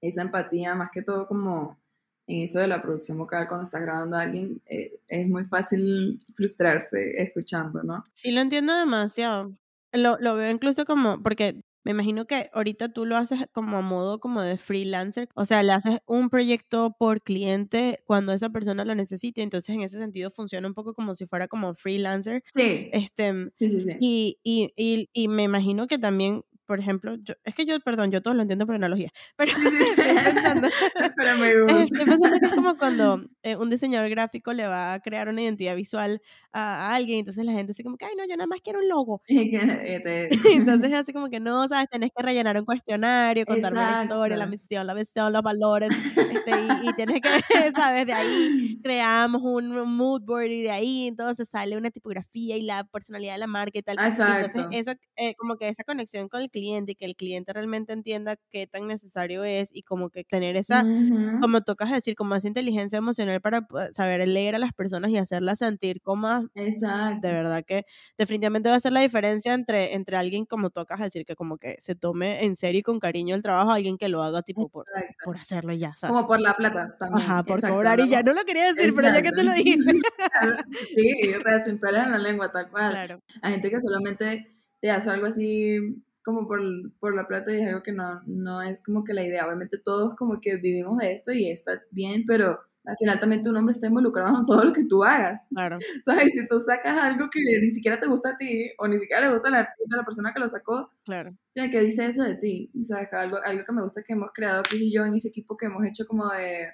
esa empatía, más que todo como en eso de la producción vocal cuando estás grabando a alguien, eh, es muy fácil frustrarse escuchando, ¿no? Sí, lo entiendo demasiado. Lo, lo veo incluso como, porque me imagino que ahorita tú lo haces como a modo como de freelancer, o sea, le haces un proyecto por cliente cuando esa persona lo necesite, entonces en ese sentido funciona un poco como si fuera como freelancer. Sí, Este, sí, sí, sí. y, y, y, y me imagino que también, por ejemplo, yo, es que yo, perdón, yo todo lo entiendo por analogía, pero estoy pensando, Pero me gusta. estoy pensando que es como cuando eh, un diseñador gráfico le va a crear una identidad visual a, a alguien, entonces la gente dice como que, ay, no, yo nada más quiero un logo. Y que, eh, te- Entonces es así como que no, ¿sabes? Tenés que rellenar un cuestionario, contarme la historia, la Exacto. misión, la visión, los valores, este, y, y tienes que, ¿sabes? De ahí creamos un, un mood board y de ahí entonces sale una tipografía y la personalidad de la marca y tal. Y entonces Exacto. eso, eh, como que esa conexión con el cliente y que el cliente realmente entienda qué tan necesario es y como que tener esa, Ujú. como tocas decir, como esa inteligencia emocional para po- saber leer a las personas y hacerlas sentir cómodas Exacto. de verdad que definitivamente va a ser la diferencia entre, entre alguien como tocas decir que como que se tome en serio y con cariño el trabajo a alguien que lo haga tipo por, Exacto. por hacerlo ya, ¿sabes? Como por la plata también. Ajá, por Exacto, cobrar y ya. ¿no? Lo quería decir, pero ya que tú lo Exacto. dijiste. Sí, o sea, sin pelos en la lengua, tal cual. claro, Hay gente que solamente te hace algo así como por, por la plata y es algo que no, no es como que la idea. Obviamente todos como que vivimos de esto y está bien, pero al final también tu nombre está involucrado en todo lo que tú hagas. claro, ¿Sabes? Si tú sacas algo que ni siquiera te gusta a ti o ni siquiera le gusta al artista, a la persona que lo sacó, claro. ya, ¿qué dice eso de ti? ¿Sabes? Que Algo, algo que me gusta que hemos creado Chris y yo en ese equipo que hemos hecho como de,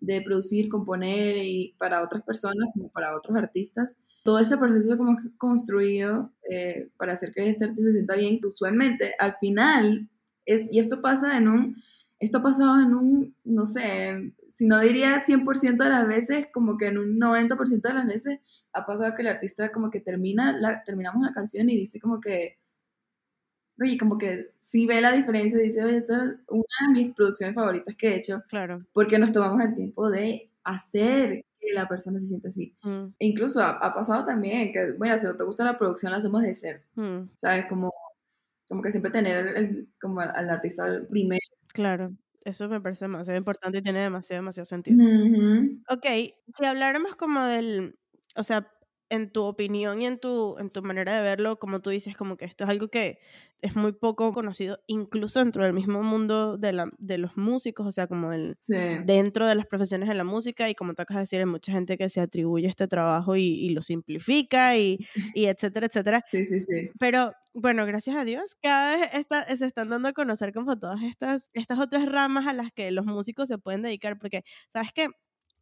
de producir, componer y para otras personas, como para otros artistas. Todo ese proceso como construido eh, para hacer que este artista se sienta bien, usualmente al final, es, y esto pasa en un, esto ha pasado en un, no sé, si no diría 100% de las veces, como que en un 90% de las veces ha pasado que el artista como que termina, la, terminamos la canción y dice como que, oye, como que sí ve la diferencia, dice, oye, esta es una de mis producciones favoritas que he hecho, Claro. porque nos tomamos el tiempo de hacer que la persona se sienta así. Mm, E incluso ha, ha pasado también que, bueno, si no te gusta la producción, la hacemos de cero, mm, ¿sabes? Como, como que siempre tener el, el- como al artista primero. claro. Eso me parece demasiado importante y tiene demasiado, demasiado sentido. Ujú. Ok, si habláramos como del, o sea, en tu opinión y en tu, en tu manera de verlo, como tú dices, como que esto es algo que es muy poco conocido, incluso dentro del mismo mundo de, la, de los músicos, o sea, como el, dentro de las profesiones de la música, y como tú acabas de decir, hay mucha gente que se atribuye este trabajo y, y lo simplifica, y, y, etcétera, etcétera. Sí, sí, sí. Pero bueno, gracias a Dios, cada vez está, se están dando a conocer como todas estas, estas otras ramas a las que los músicos se pueden dedicar, porque, ¿sabes qué?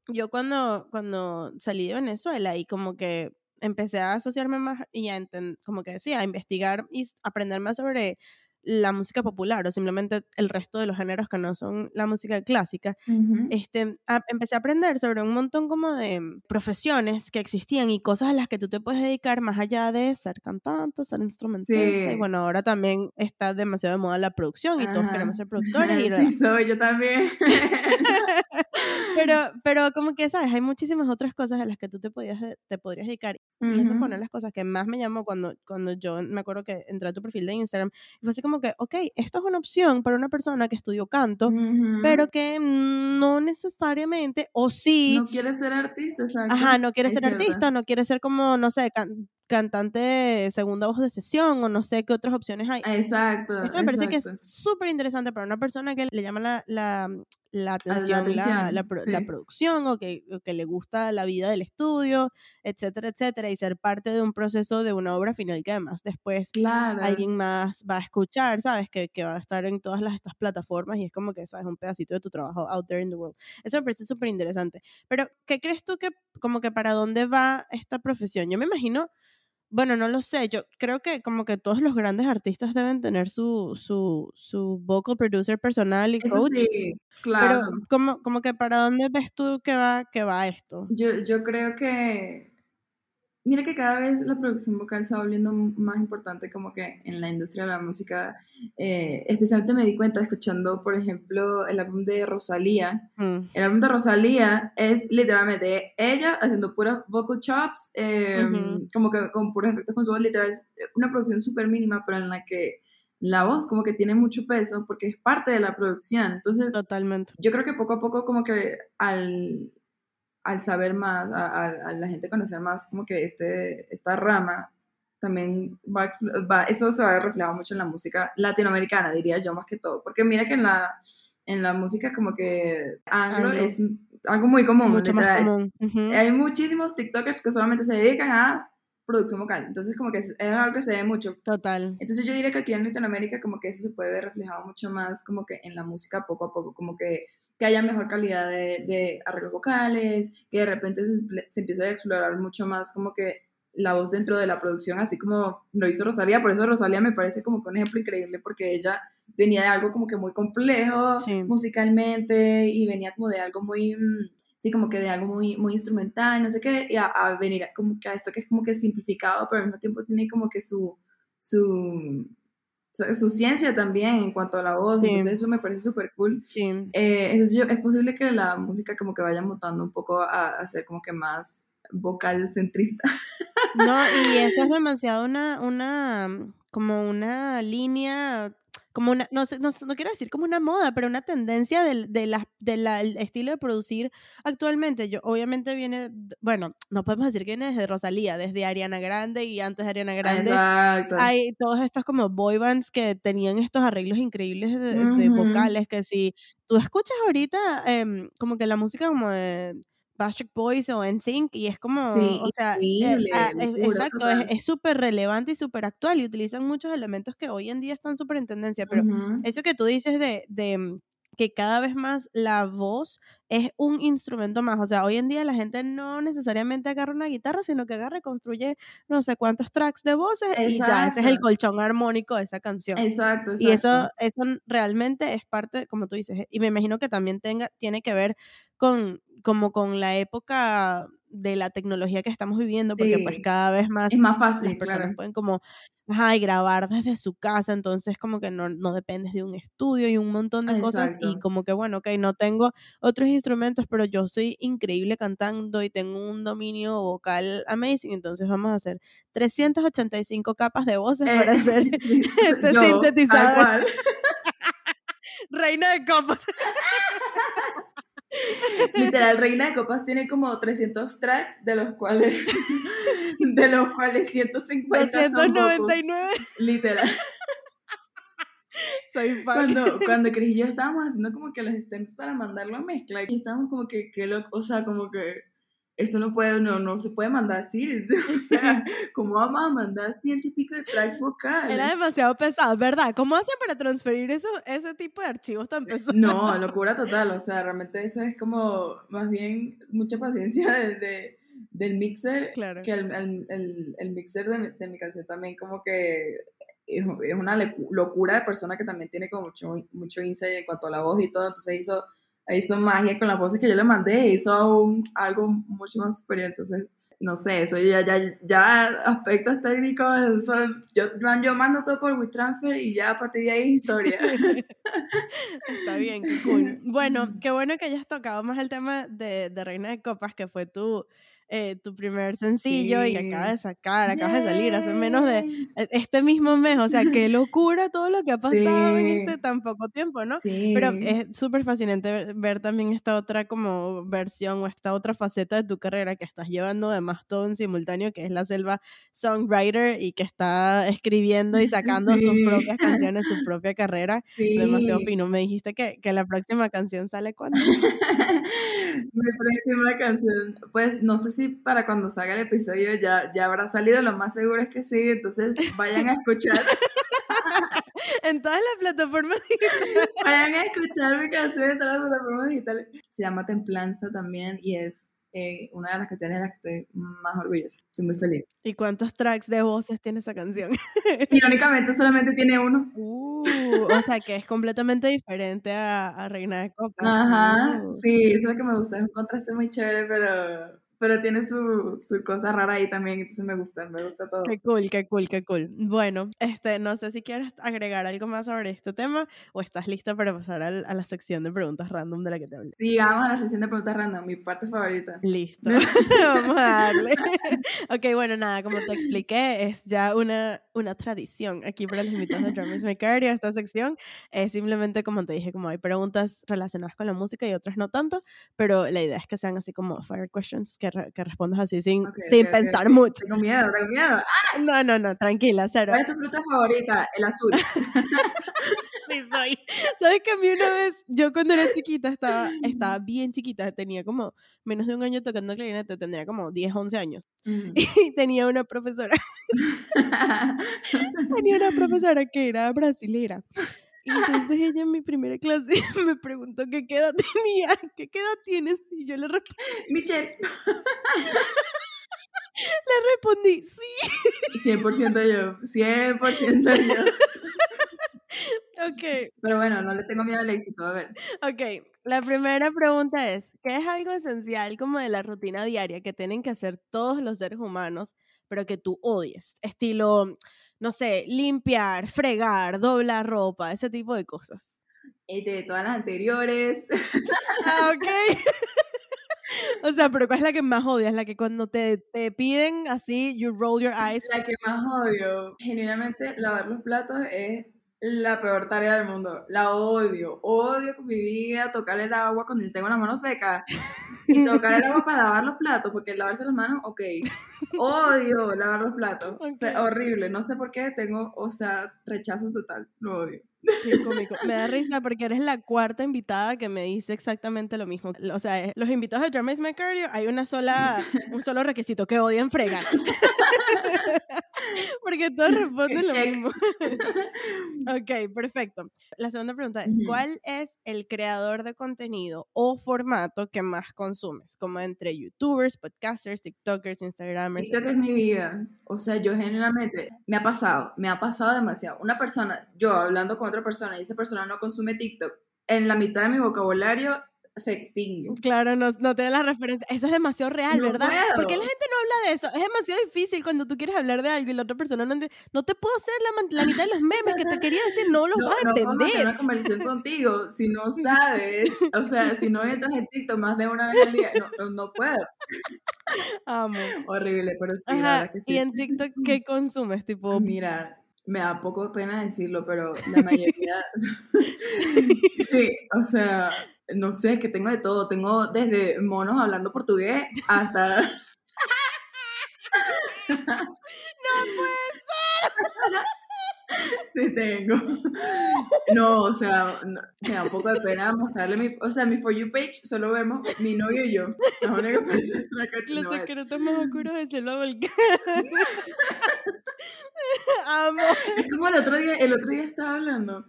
Yo cuando, cuando salí de Venezuela y como que empecé a asociarme más y a como que decía, a investigar y aprender más sobre la música popular o simplemente el resto de los géneros que no son la música clásica, este, empecé a aprender sobre un montón como de profesiones que existían y cosas a las que tú te puedes dedicar más allá de ser cantante, ser instrumentista. Y bueno, ahora también está demasiado de moda la producción y todos queremos ser productores. Y sí, soy yo también. pero, pero como que, ¿sabes? Hay muchísimas otras cosas a las que tú te, podías, te podrías dedicar. Y eso fue una de las cosas que más me llamó cuando, cuando yo me acuerdo que entré a tu perfil de Instagram. Y fue así como que, ok, esto es una opción para una persona que estudió canto, pero que no necesariamente, o sí. No quiere ser artista, exacto. Ajá, no quiere ser artista, no quiere ser como, no sé, cantante segunda voz de sesión o no sé qué otras opciones hay. Exacto. Esto me parece que es súper interesante para una persona que le llama la, la, la atención, la, la, producción o que, que, le gusta la vida del estudio, etcétera, etcétera, y ser parte de un proceso de una obra final que además después alguien más va a escuchar, ¿sabes? Que, que, va a estar en todas las, estas plataformas y es como que, ¿sabes? Un pedacito de tu trabajo out there in the world. Eso me parece súper interesante. Pero, ¿qué crees tú que, como que para dónde va esta profesión? Yo me imagino bueno, no lo sé. Yo creo que como que todos los grandes artistas deben tener su, su, su vocal producer personal y coach. sí, claro. Pero como, como que para dónde ves tú que va, que va esto? Yo, yo creo que Mira que cada vez la producción vocal se va volviendo más importante como que en la industria de la música. Eh, especialmente me di cuenta escuchando, por ejemplo, el álbum de Rosalía. Mm. El álbum de Rosalía es literalmente ella haciendo puros vocal chops, em, como que con puros efectos con su voz, literal. Es una producción súper mínima, pero en la que la voz como que tiene mucho peso porque es parte de la producción. Entonces, totalmente. Yo creo que poco a poco como que al al saber más, a, la gente conocer más como que este, esta rama, también va, va, eso se va a reflejar mucho en la música latinoamericana, diría yo más que todo, porque mira que en la, en la música como que anglo, es algo muy común. Mucho más común. Hay muchísimos TikTokers que solamente se dedican a producción vocal, entonces como que es, algo que se ve mucho. Total. Entonces yo diría que aquí en Latinoamérica como que eso se puede ver reflejado mucho más como que en la música poco a poco, como que que haya mejor calidad de, de arreglos vocales, que de repente se, se, empiece a explorar mucho más como que la voz dentro de la producción, así como lo hizo Rosalía. Por eso Rosalía me parece como que un ejemplo increíble porque ella venía de algo como que muy complejo musicalmente y venía como de algo muy, mm, sí, como que de algo muy, muy instrumental, no sé qué, y a, venir como que a esto que es como que simplificado, pero al mismo tiempo tiene como que su, su, su ciencia también en cuanto a la voz, entonces eso me parece súper cool. Sí. Eh, es, es posible que la música como que vaya mutando un poco a, a ser como que más vocal centrista. No, y eso es demasiado una, una, como una línea como una, no, no, no, quiero decir como una moda, pero una tendencia del, de la, del estilo de producir actualmente. Yo, obviamente viene, bueno, no podemos decir que viene desde Rosalía, desde Ariana Grande y antes de Ariana Grande. Exacto. Hay todos estos como boy bands que tenían estos arreglos increíbles de, vocales, que si tú escuchas ahorita em, como que la música como de Backstreet Boys o NSYNC y es como, o sea, eh, ah, exacto, es súper relevante y súper actual y utilizan muchos elementos que hoy en día están súper en tendencia, pero eso que tú dices de, de mm, que cada vez más la voz es un instrumento más. O sea, hoy en día la gente no necesariamente agarra una guitarra, sino que agarra y construye no sé cuántos tracks de voces y ya, ese es el colchón armónico de esa canción. Exacto, Y eso, eso realmente es parte, como tú dices, y me imagino que también tenga, tiene que ver con como con la época de la tecnología que estamos viviendo, porque pues cada vez más, es más fácil, las personas pueden como ajá, y grabar desde su casa, entonces como que no, no dependes de un estudio y un montón de cosas y como que bueno, ok, no tengo otros instrumentos, pero yo soy increíble cantando y tengo un dominio vocal amazing, entonces vamos a hacer 385 capas de voces para hacer este sintetizador. Reina de copas. Literal, Reina de Copas tiene como 300 tracks, de los cuales de los cuales 150 299. Son literal. Soy fan. Cuando, cuando Chris y yo estábamos haciendo como que los stems para mandarlo a mezcla, y estábamos como que, que lo, o sea, como que esto no puede, no, no se puede mandar así. O sea, ¿cómo vamos a mandar ciento y pico de tracks vocales? Era demasiado pesado, ¿verdad? ¿Cómo hacen para transferir eso, ese tipo de archivos tan pesados? No, locura total. O sea, realmente eso es como más bien mucha paciencia de, del mixer. Claro. Que el, el, el, mixer de, de, mi canción también como que es, es, una locura de persona que también tiene como mucho, mucho insight en cuanto a la voz y todo. Entonces hizo hizo magia con las voces que yo le mandé, hizo aún algo mucho más superior, entonces, no sé, eso ya, ya, ya aspectos técnicos, yo, yo mando todo por WeTransfer y ya a partir de ahí historia. Está bien, qué cool. Bueno, qué bueno que hayas tocado más el tema de, de Reina de Copas, que fue tu eh, tu primer sencillo y acaba de sacar, acabas de salir hace menos de e, este mismo mes. O sea, qué locura todo lo que ha pasado en este tan poco tiempo, ¿no? Pero es súper fascinante ver, también esta otra como versión o esta otra faceta de tu carrera que estás llevando además todo en simultáneo, que es la selva songwriter y que está escribiendo y sacando sus propias canciones, su propia carrera. Demasiado fino. Me dijiste que, que la próxima canción sale cuando. Mi próxima canción, pues no sé si para cuando salga el episodio ya, ya habrá salido, lo más seguro es que sí, entonces vayan a escuchar. en todas las plataformas digitales. Vayan a escuchar mi canción en todas las plataformas digitales. Se llama Templanza también y es eh, una de las canciones de las que estoy más orgullosa. Estoy muy feliz. ¿Y cuántos tracks de voces tiene esa canción? Irónicamente solamente tiene uno. Uh, o sea que es completamente diferente a, Reina de Copas. Ajá, uh. sí, eso es lo que me gusta. Es un contraste muy chévere, pero pero tiene su, su, cosa rara ahí también, entonces me gusta, me gusta todo. Qué cool, qué cool, qué cool. Bueno, este, no sé si quieres agregar algo más sobre este tema o estás lista para pasar a la sección de preguntas random de la que te hablé. Sí, vamos a la sección de preguntas random, mi parte favorita. Listo, vamos a darle. ok, bueno, nada, como te expliqué, es ya una, una tradición aquí para los invitados de Drummers Maker y esta sección es simplemente, como te dije, como hay preguntas relacionadas con la música y otras no tanto, pero la idea es que sean así como fire questions que que respondas así sin, sin pensar mucho. Tengo miedo, tengo miedo. ¡Ah! No, no, no, tranquila, cero. ¿Cuál es tu fruta favorita? El azul. sí, soy. ¿Sabes que a mí una vez, yo cuando era chiquita, estaba, estaba bien chiquita, tenía como menos de un año tocando clarinete, tendría como 10, 11 años. Y tenía una profesora. tenía una profesora que era brasilera. Y entonces ella en mi primera clase me preguntó qué edad tenía, qué edad tienes, y yo le respondí, Michelle. le respondí, sí. 100% yo, 100% yo. Ok. Pero bueno, no le tengo miedo al éxito, a ver. Ok, la primera pregunta es, ¿qué es algo esencial como de la rutina diaria que tienen que hacer todos los seres humanos, pero que tú odies? Estilo, no sé, limpiar, fregar, doblar ropa, ese tipo de cosas. Este, de todas las anteriores. Ah, ok. o sea, pero ¿cuál es la que más odias? La que cuando te, te piden así, you roll your eyes. La que más odio, genuinamente, lavar los platos es la peor tarea del mundo. La odio. Odio con mi vida tocar el agua cuando tengo la mano seca. Y tocar el agua para lavar los platos, porque lavarse las manos, ok. Odio lavar los platos. horrible. No sé por qué tengo, o sea, rechazo total. Lo odio. Qué cómico. Me da risa porque eres la cuarta invitada que me dice exactamente lo mismo. O sea, los invitados de Jeremy Mercurio hay una sola, un solo requisito, que odian fregar. porque todos responden lo mismo. ok, perfecto. La segunda pregunta es, ¿cuál es el creador de contenido o formato que más consumes? Como entre youtubers, podcasters, tiktokers, instagramers. TikTok es mi vida. O sea, yo generalmente, me ha pasado, me ha pasado demasiado. Una persona, yo hablando con otra persona y esa persona no consume TikTok, en la mitad de mi vocabulario se extingue. Claro, no, no tiene la referencia. Eso es demasiado real, ¿verdad? Porque la gente no habla de eso. Es demasiado difícil cuando tú quieres hablar de algo y la otra persona no No te puedo hacer la, la, mitad de los memes que te quería decir, no los vas a entender. No vamos a una conversación contigo si no sabes, o sea, si no entras en TikTok más de una vez al día, no, no, puedo. Amo. Horrible, pero sí, que sí. ¿Y en TikTok qué consumes? Tipo, mira, me da poco pena decirlo, pero la mayoría, sí, o sea, no sé, que tengo de todo, tengo desde monos hablando portugués hasta... ¡No puede ser! Sí tengo. No, o sea, me da un poco de pena mostrarle mi, o sea, mi For You page solo vemos mi novio y yo. La única persona que Los secretos más oscuros de Selva Volcán. Amo. Es como el otro día, el otro día estaba hablando.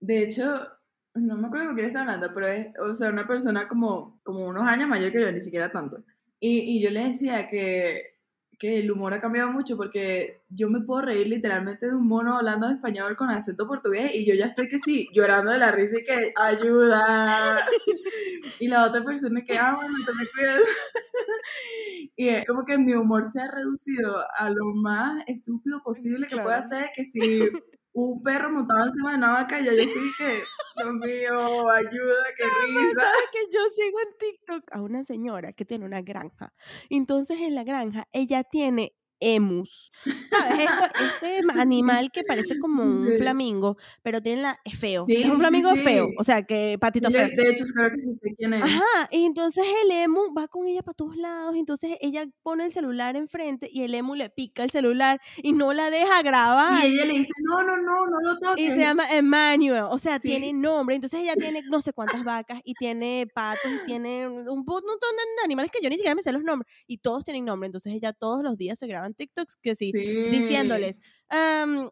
De hecho, no me acuerdo con quién estaba hablando, pero es, o sea, una persona como, como unos años mayor que yo, ni siquiera tanto. Y, y yo le decía que que el humor ha cambiado mucho porque yo me puedo reír literalmente de un mono hablando español con acento portugués y yo ya estoy que sí, llorando de la risa y que ayuda. y la otra persona que, ah, bueno, te me cuidas. y es como que mi humor se ha reducido a lo más estúpido posible que pueda ser, que si un perro montado encima de una vaca y yo estoy que, Dios mío, ayuda, qué risa. ¿Sabes que yo sigo en TikTok a una señora que tiene una granja? Entonces en la granja ella tiene emus. ¿Sabes? este animal que parece como un flamingo, pero tiene la, es feo. es un flamingo feo, o sea, que patito feo. De hecho, creo que sí sé quién es. Ajá, y entonces el emu va con ella para todos lados, entonces ella pone el celular enfrente y el emu le pica el celular y no la deja grabar. Y ella le dice, no, no, no, no lo toques. Y se llama Emmanuel, o sea, tiene nombre, entonces ella tiene no sé cuántas vacas y tiene patos y tiene un montón de animales que yo ni siquiera me sé los nombres y todos tienen nombre, entonces ella todos los días se graba TikToks que sí, diciéndoles,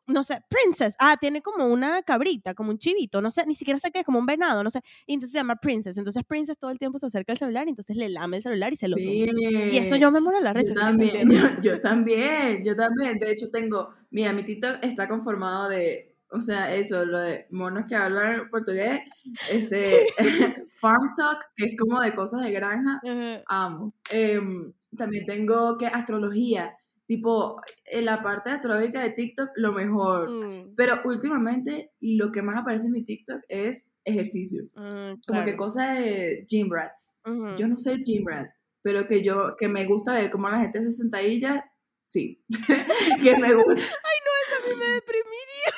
no sé, Princess, ah, tiene como una cabrita, como un chivito, no sé, ni siquiera sé qué es, como un venado, no sé, y entonces se llama Princess, entonces Princess todo el tiempo se acerca al celular y entonces le lame el celular y se lo sí. Y eso yo me muero la risa. Yo también, yo, también, yo también, de hecho tengo, mira, mi TikTok está conformado de o sea, eso, lo de monos que hablan portugués, este, Farm Talk, que es como de cosas de granja, amo. Em, también tengo que astrología, tipo, en la parte astrológica de TikTok, lo mejor. Mm. Pero últimamente, lo que más aparece en mi TikTok es ejercicio. Ah, como que cosas de gym rats. Yo no soy gym rat, pero que yo, que me gusta ver cómo la gente se sentadilla, sí. que me gusta. Ay, no, eso a mí me deprimiría.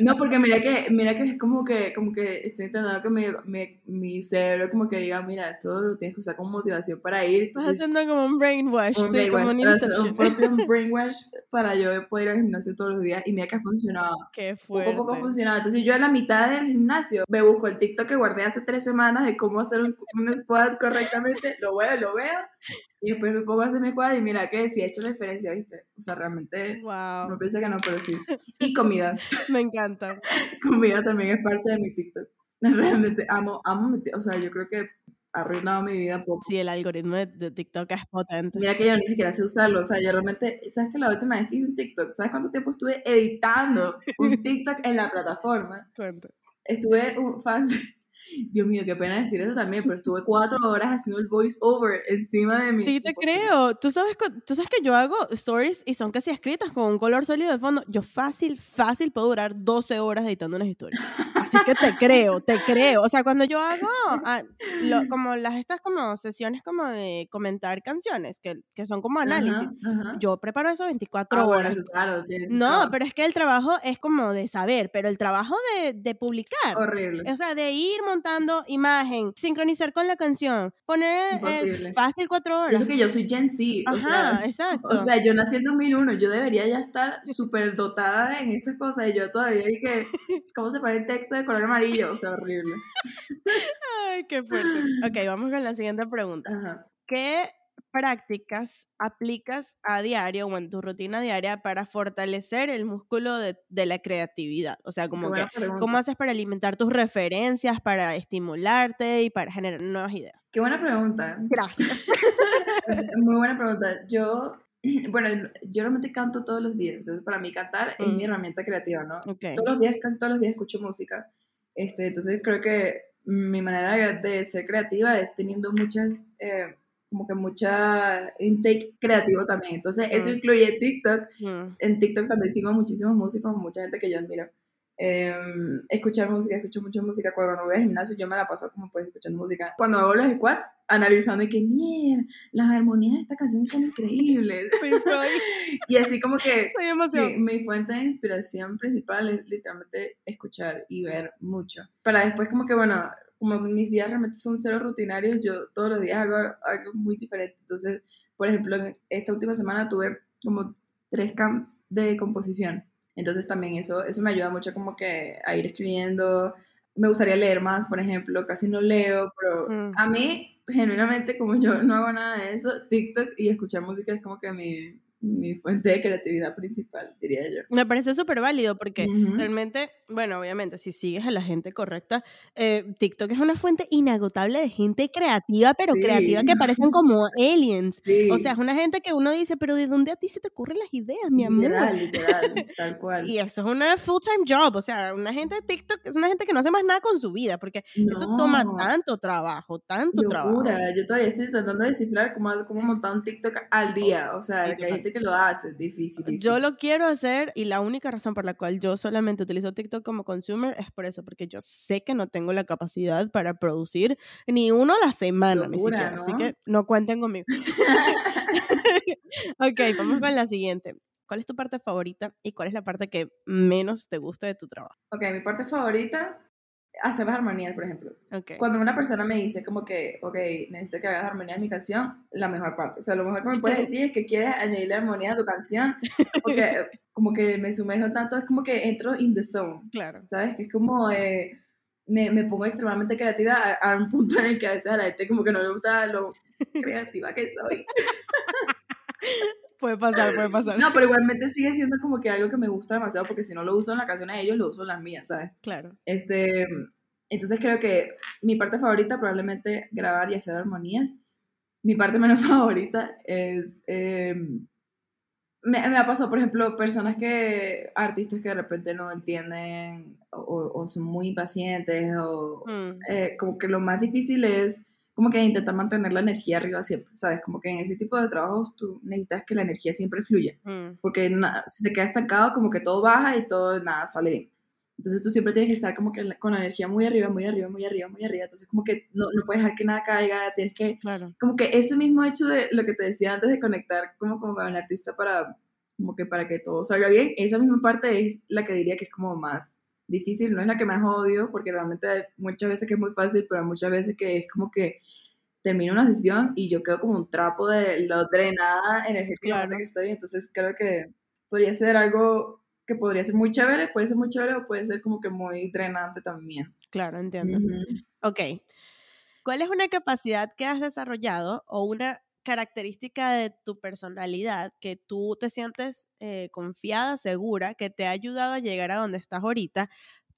No, porque mira que, mira que es como que, como que estoy intentando que mi, mi, cerebro como que diga, mira, esto lo tienes que usar como motivación para ir. Estás haciendo como un brainwash, un sí, como un, un propio brainwash para yo poder ir al gimnasio todos los días y mira que ha funcionado. Qué fuerte. Poco a poco ha funcionado. Entonces yo en la mitad del gimnasio me busco el TikTok que guardé hace tres semanas de cómo hacer un, un squat correctamente, lo veo, lo veo y después me pongo a hacer mi cuadro y mira que sí ha hecho la diferencia, ¿viste? O sea, realmente wow. no pensé que no, pero sí. Y comida. me encanta. comida también es parte de mi TikTok. Realmente amo, amo, o sea, yo creo que ha arruinado mi vida poco. Sí, el algoritmo de, TikTok es potente. Mira que yo ni siquiera sé usarlo, o sea, yo realmente, ¿sabes que la última vez que hice un TikTok, ¿sabes cuánto tiempo estuve editando un TikTok en la plataforma? Cuenta. Estuve un, fácil, Dios mío, qué pena decir eso también, pero estuve cuatro horas haciendo el voice over encima de mí. Sí, te creo. ¿Tú sabes, tú sabes que yo hago stories y son casi escritas con un color sólido de fondo. Yo fácil, fácil puedo durar 12 horas editando unas historias. Así que te creo, te creo. O sea, cuando yo hago ah, como las estas como sesiones como de comentar canciones, que, que son como análisis, yo preparo eso 24 ah, horas. claro, no, pero es que el trabajo es como de saber, pero el trabajo de, de publicar. Horrible. O sea, de ir montando imagen, sincronizar con la canción, poner eh, fácil cuatro horas. Eso que yo soy Gen Z. Ajá, o sea, exacto. O sea, yo nací en 2001, yo debería ya estar súper dotada en estas cosas y yo todavía y que, ¿cómo se pone el texto de color amarillo? O sea, horrible. Ay, qué fuerte. Ok, vamos con la siguiente pregunta. Ajá. ¿Qué prácticas aplicas a diario o en tu rutina diaria para fortalecer el músculo de, la creatividad? O sea, como que, ¿cómo haces para alimentar tus referencias, para estimularte y para generar nuevas ideas? Qué buena pregunta. Gracias. Muy buena pregunta. Yo, bueno, yo realmente canto todos los días, entonces para mí cantar es mi mm. herramienta creativa, ¿no? Todos los días, casi todos los días escucho música. Este, entonces creo que mi manera de ser creativa es teniendo muchas... Eh, como que mucha intake creativo también. Entonces, eso incluye TikTok. En TikTok también sigo muchísimos músicos, mucha gente que yo admiro. Em, escuchar música, escucho mucha música. Cuando voy al gimnasio, yo me la paso como pues escuchando música. Cuando hago los squats, analizando y que, mierda, las armonías de esta canción son increíbles. Sí, soy. y así como que sí, mi fuente de inspiración principal es literalmente escuchar y ver mucho. Para después como que, bueno, como mis días realmente son cero rutinarios, yo todos los días hago algo muy diferente. Entonces, por ejemplo, esta última semana tuve como tres camps de composición. Entonces también eso, eso me ayuda mucho como que a ir escribiendo. Me gustaría leer más, por ejemplo, casi no leo, pero Mm. a mí, genuinamente, como yo no hago nada de eso, TikTok y escuchar música es como que mi, mi fuente de creatividad principal, diría yo. Me parece súper válido porque Ujú. realmente, bueno, obviamente, si sigues a la gente correcta, eh, TikTok es una fuente inagotable de gente creativa, pero creativa Sí. que parecen como aliens. Sí. O sea, es una gente que uno dice, pero ¿de dónde a ti se te ocurren las ideas, mi amor? Literal, literal, tal cual. Y eso es una full-time job, o sea, una gente de TikTok es una gente que no hace más nada con su vida, porque eso toma No. tanto trabajo, tanto trabajo. Locura, yo todavía estoy tratando de descifrar cómo, cómo montar un TikTok al día. O sea, que hay total. Gente que lo hace, es difícil. Yo lo quiero hacer y la única razón por la cual yo solamente utilizo TikTok como consumer es por eso, porque yo sé que no tengo la capacidad para producir ni uno a la semana, ni siquiera. Así que no cuenten conmigo. ok, vamos con la siguiente. ¿Cuál es tu parte favorita y cuál es la parte que menos te gusta de tu trabajo? Ok, mi parte favorita, hacer las armonías, por ejemplo. Ok. Cuando una persona me dice como que, ok, necesito que hagas armonía en mi canción, la mejor parte. O sea, lo mejor que me puedes decir es que quieres añadirle armonía a tu canción, porque como que me sumerjo tanto, es como que entro in the zone, Claro. ¿sabes? Que es como, eh, me, me pongo extremadamente creativa a, a un punto en el que a veces a la gente como que no le gusta lo creativa que soy. Puede pasar, puede pasar. No, pero igualmente sigue siendo como que algo que me gusta demasiado, porque si no lo uso en la canción de ellos, lo uso en las mías, ¿sabes? Claro. Este, entonces creo que mi parte favorita probablemente grabar y hacer armonías. Mi parte menos favorita es... eh, me, me ha pasado, por ejemplo, personas que, artistas que de repente no entienden o, o son muy impacientes o Mm, eh, como que lo más difícil es como que intentar mantener la energía arriba siempre, ¿sabes? Como que en ese tipo de trabajos tú necesitas que la energía siempre fluya mm, porque si se queda estancado, como que todo baja y todo, nada, sale bien. Entonces tú siempre tienes que estar como que con la energía muy arriba, muy arriba, muy arriba, muy arriba. Entonces como que no, no puedes dejar que nada caiga, tienes que, claro. como que ese mismo hecho de lo que te decía antes de conectar como, como con el artista para, como que para que todo salga bien, esa misma parte es la que diría que es como más difícil, no es la que más odio, porque realmente hay muchas veces que es muy fácil, pero hay muchas veces que es como que termino una sesión y yo quedo como un trapo de lo drenada energéticamente Claro. que estoy, entonces creo que podría ser algo que podría ser muy chévere, puede ser muy chévere o puede ser como que muy drenante también. Claro, entiendo. Ok. ¿Cuál es una capacidad que has desarrollado o una característica de tu personalidad que tú te sientes eh, confiada, segura, que te ha ayudado a llegar a donde estás ahorita,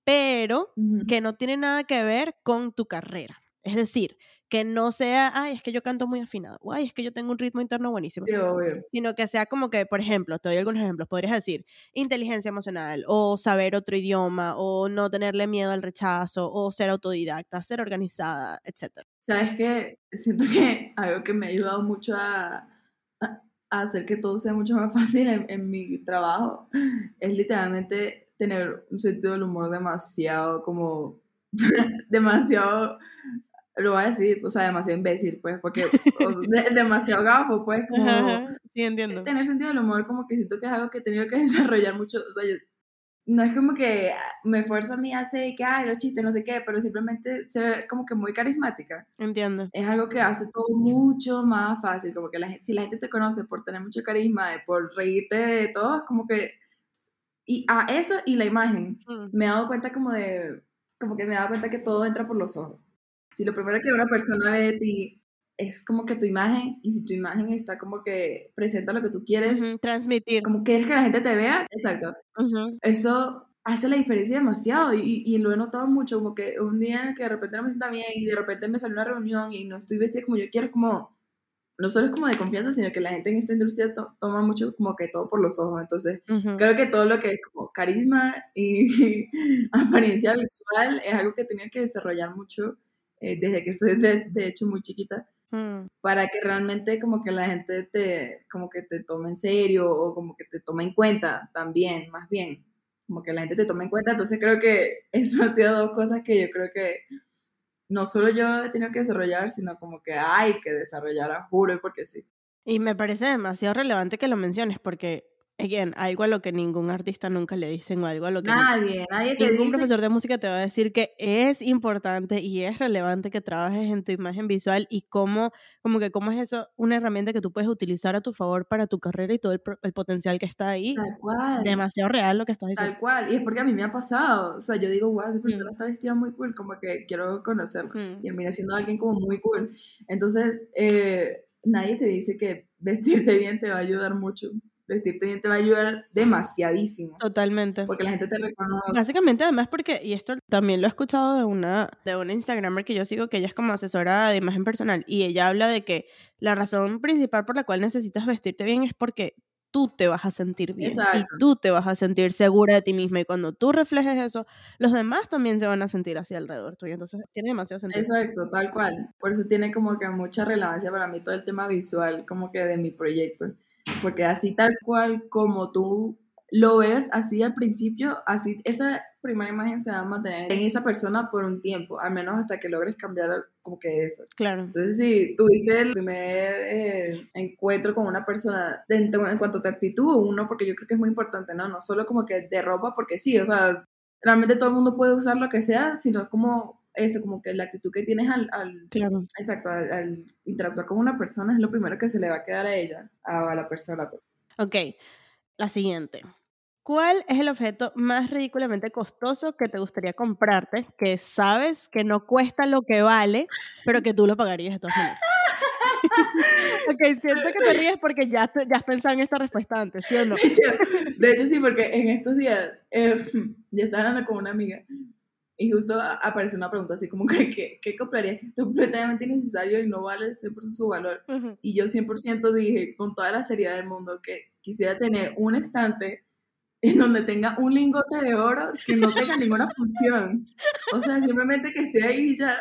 pero que no tiene nada que ver con tu carrera? Es decir, que no sea, ay, es que yo canto muy afinado, o ay, es que yo tengo un ritmo interno buenísimo Sí, obvio. sino que sea como que, por ejemplo, te doy algunos ejemplos, podrías decir inteligencia emocional o saber otro idioma o no tenerle miedo al rechazo o ser autodidacta, ser organizada, etc. ¿Sabes qué? Siento que algo que me ha ayudado mucho a, hacer que todo sea mucho más fácil en, en mi trabajo es literalmente tener un sentido del humor demasiado como demasiado lo voy a decir, o sea, demasiado imbécil, pues, porque o de- demasiado gafo, pues, como Sí, entiendo. tener sentido del humor, como que siento que es algo que he tenido que desarrollar mucho, o sea, yo, no es como que ah, me esfuerzo a mí a hacer que, ay, los chistes, no sé qué, pero simplemente ser como que muy carismática Entiendo. es algo que hace todo mucho más fácil, como que la, si la gente te conoce por tener mucho carisma, y por reírte de todo, es como que, y a eso y la imagen, Mm, me he dado cuenta como de, como que me he dado cuenta que todo entra por los ojos. Si lo primero que una persona ve de ti es como que tu imagen, y si tu imagen está como que presenta lo que tú quieres, ujú, Transmitir. como quieres que la gente te vea, exacto, Ujú, eso hace la diferencia demasiado y, y lo he notado mucho, como que un día en el que de repente no me sienta bien y de repente me sale una reunión y no estoy vestida como yo quiero, como, no solo es como de confianza, sino que la gente en esta industria to- toma mucho como que todo por los ojos, entonces ujú. creo que todo lo que es como carisma y apariencia visual es algo que tenido que desarrollar mucho eh, desde que soy de, de hecho muy chiquita Mm, para que realmente como que la gente te, como que te tome en serio o como que te tome en cuenta también, más bien, como que la gente te tome en cuenta. Entonces creo que eso han sido dos cosas que yo creo que no solo yo he tenido que desarrollar, sino como que hay que desarrollar, a juro, porque sí. Y me parece demasiado relevante que lo menciones porque again, algo a lo que ningún artista nunca le dicen o algo a lo que nadie, nadie te ningún dice profesor de música te va a decir que es importante y es relevante que trabajes en tu imagen visual y cómo, como que cómo es eso una herramienta que tú puedes utilizar a tu favor para tu carrera y todo el, el potencial que está ahí. tal cual. Demasiado real lo que estás diciendo. Tal cual, y es porque a mí me ha pasado, o sea, yo digo, wow, esa persona Mm. está vestida muy cool, como que quiero conocerla, Mm. y termina siendo alguien como muy cool. Entonces, eh, nadie te dice que vestirte bien te va a ayudar mucho, vestirte bien te va a ayudar demasiadísimo, Totalmente. porque la gente te reconoce. Básicamente, además, porque, y esto también lo he escuchado de una, de una Instagramer que yo sigo, que ella es como asesora de imagen personal, y ella habla de que la razón principal por la cual necesitas vestirte bien es porque tú te vas a sentir bien y Exacto. tú te vas a sentir segura de ti misma y cuando tú reflejes eso, los demás también se van a sentir así alrededor tuyo, entonces tiene demasiado sentido. Exacto, tal cual. Por eso tiene como que mucha relevancia para mí todo el tema visual, como que de mi proyecto. Porque así tal cual como tú lo ves así al principio, así esa primera imagen se va a mantener en esa persona por un tiempo, al menos hasta que logres cambiar como que eso. Claro. Entonces, si tuviste el primer eh, encuentro con una persona de- en, en cuanto a tu actitud, uno, porque yo creo que es muy importante, ¿no? No solo como que de ropa, porque sí, o sea, realmente todo el mundo puede usar lo que sea, sino como eso, como que la actitud que tienes al, al Claro. exacto, al, al interactuar con una persona es lo primero que se le va a quedar a ella, a, la persona, pues. Ok, la siguiente. ¿Cuál es el objeto más ridículamente costoso que te gustaría comprarte, que sabes que no cuesta lo que vale, pero que tú lo pagarías de todas maneras? ok, siento que te ríes porque ya, te- ya has pensado en esta respuesta antes, ¿sí o no? De hecho, de hecho, sí, porque en estos días eh, yo estaba hablando con una amiga y justo apareció una pregunta así como que, ¿qué, qué comprarías que es completamente innecesario y no vale 100% su valor? Ujú. Y yo 100% dije con toda la seriedad del mundo que quisiera tener un estante en donde tenga un lingote de oro que no tenga ninguna función. O sea, simplemente que esté ahí ya.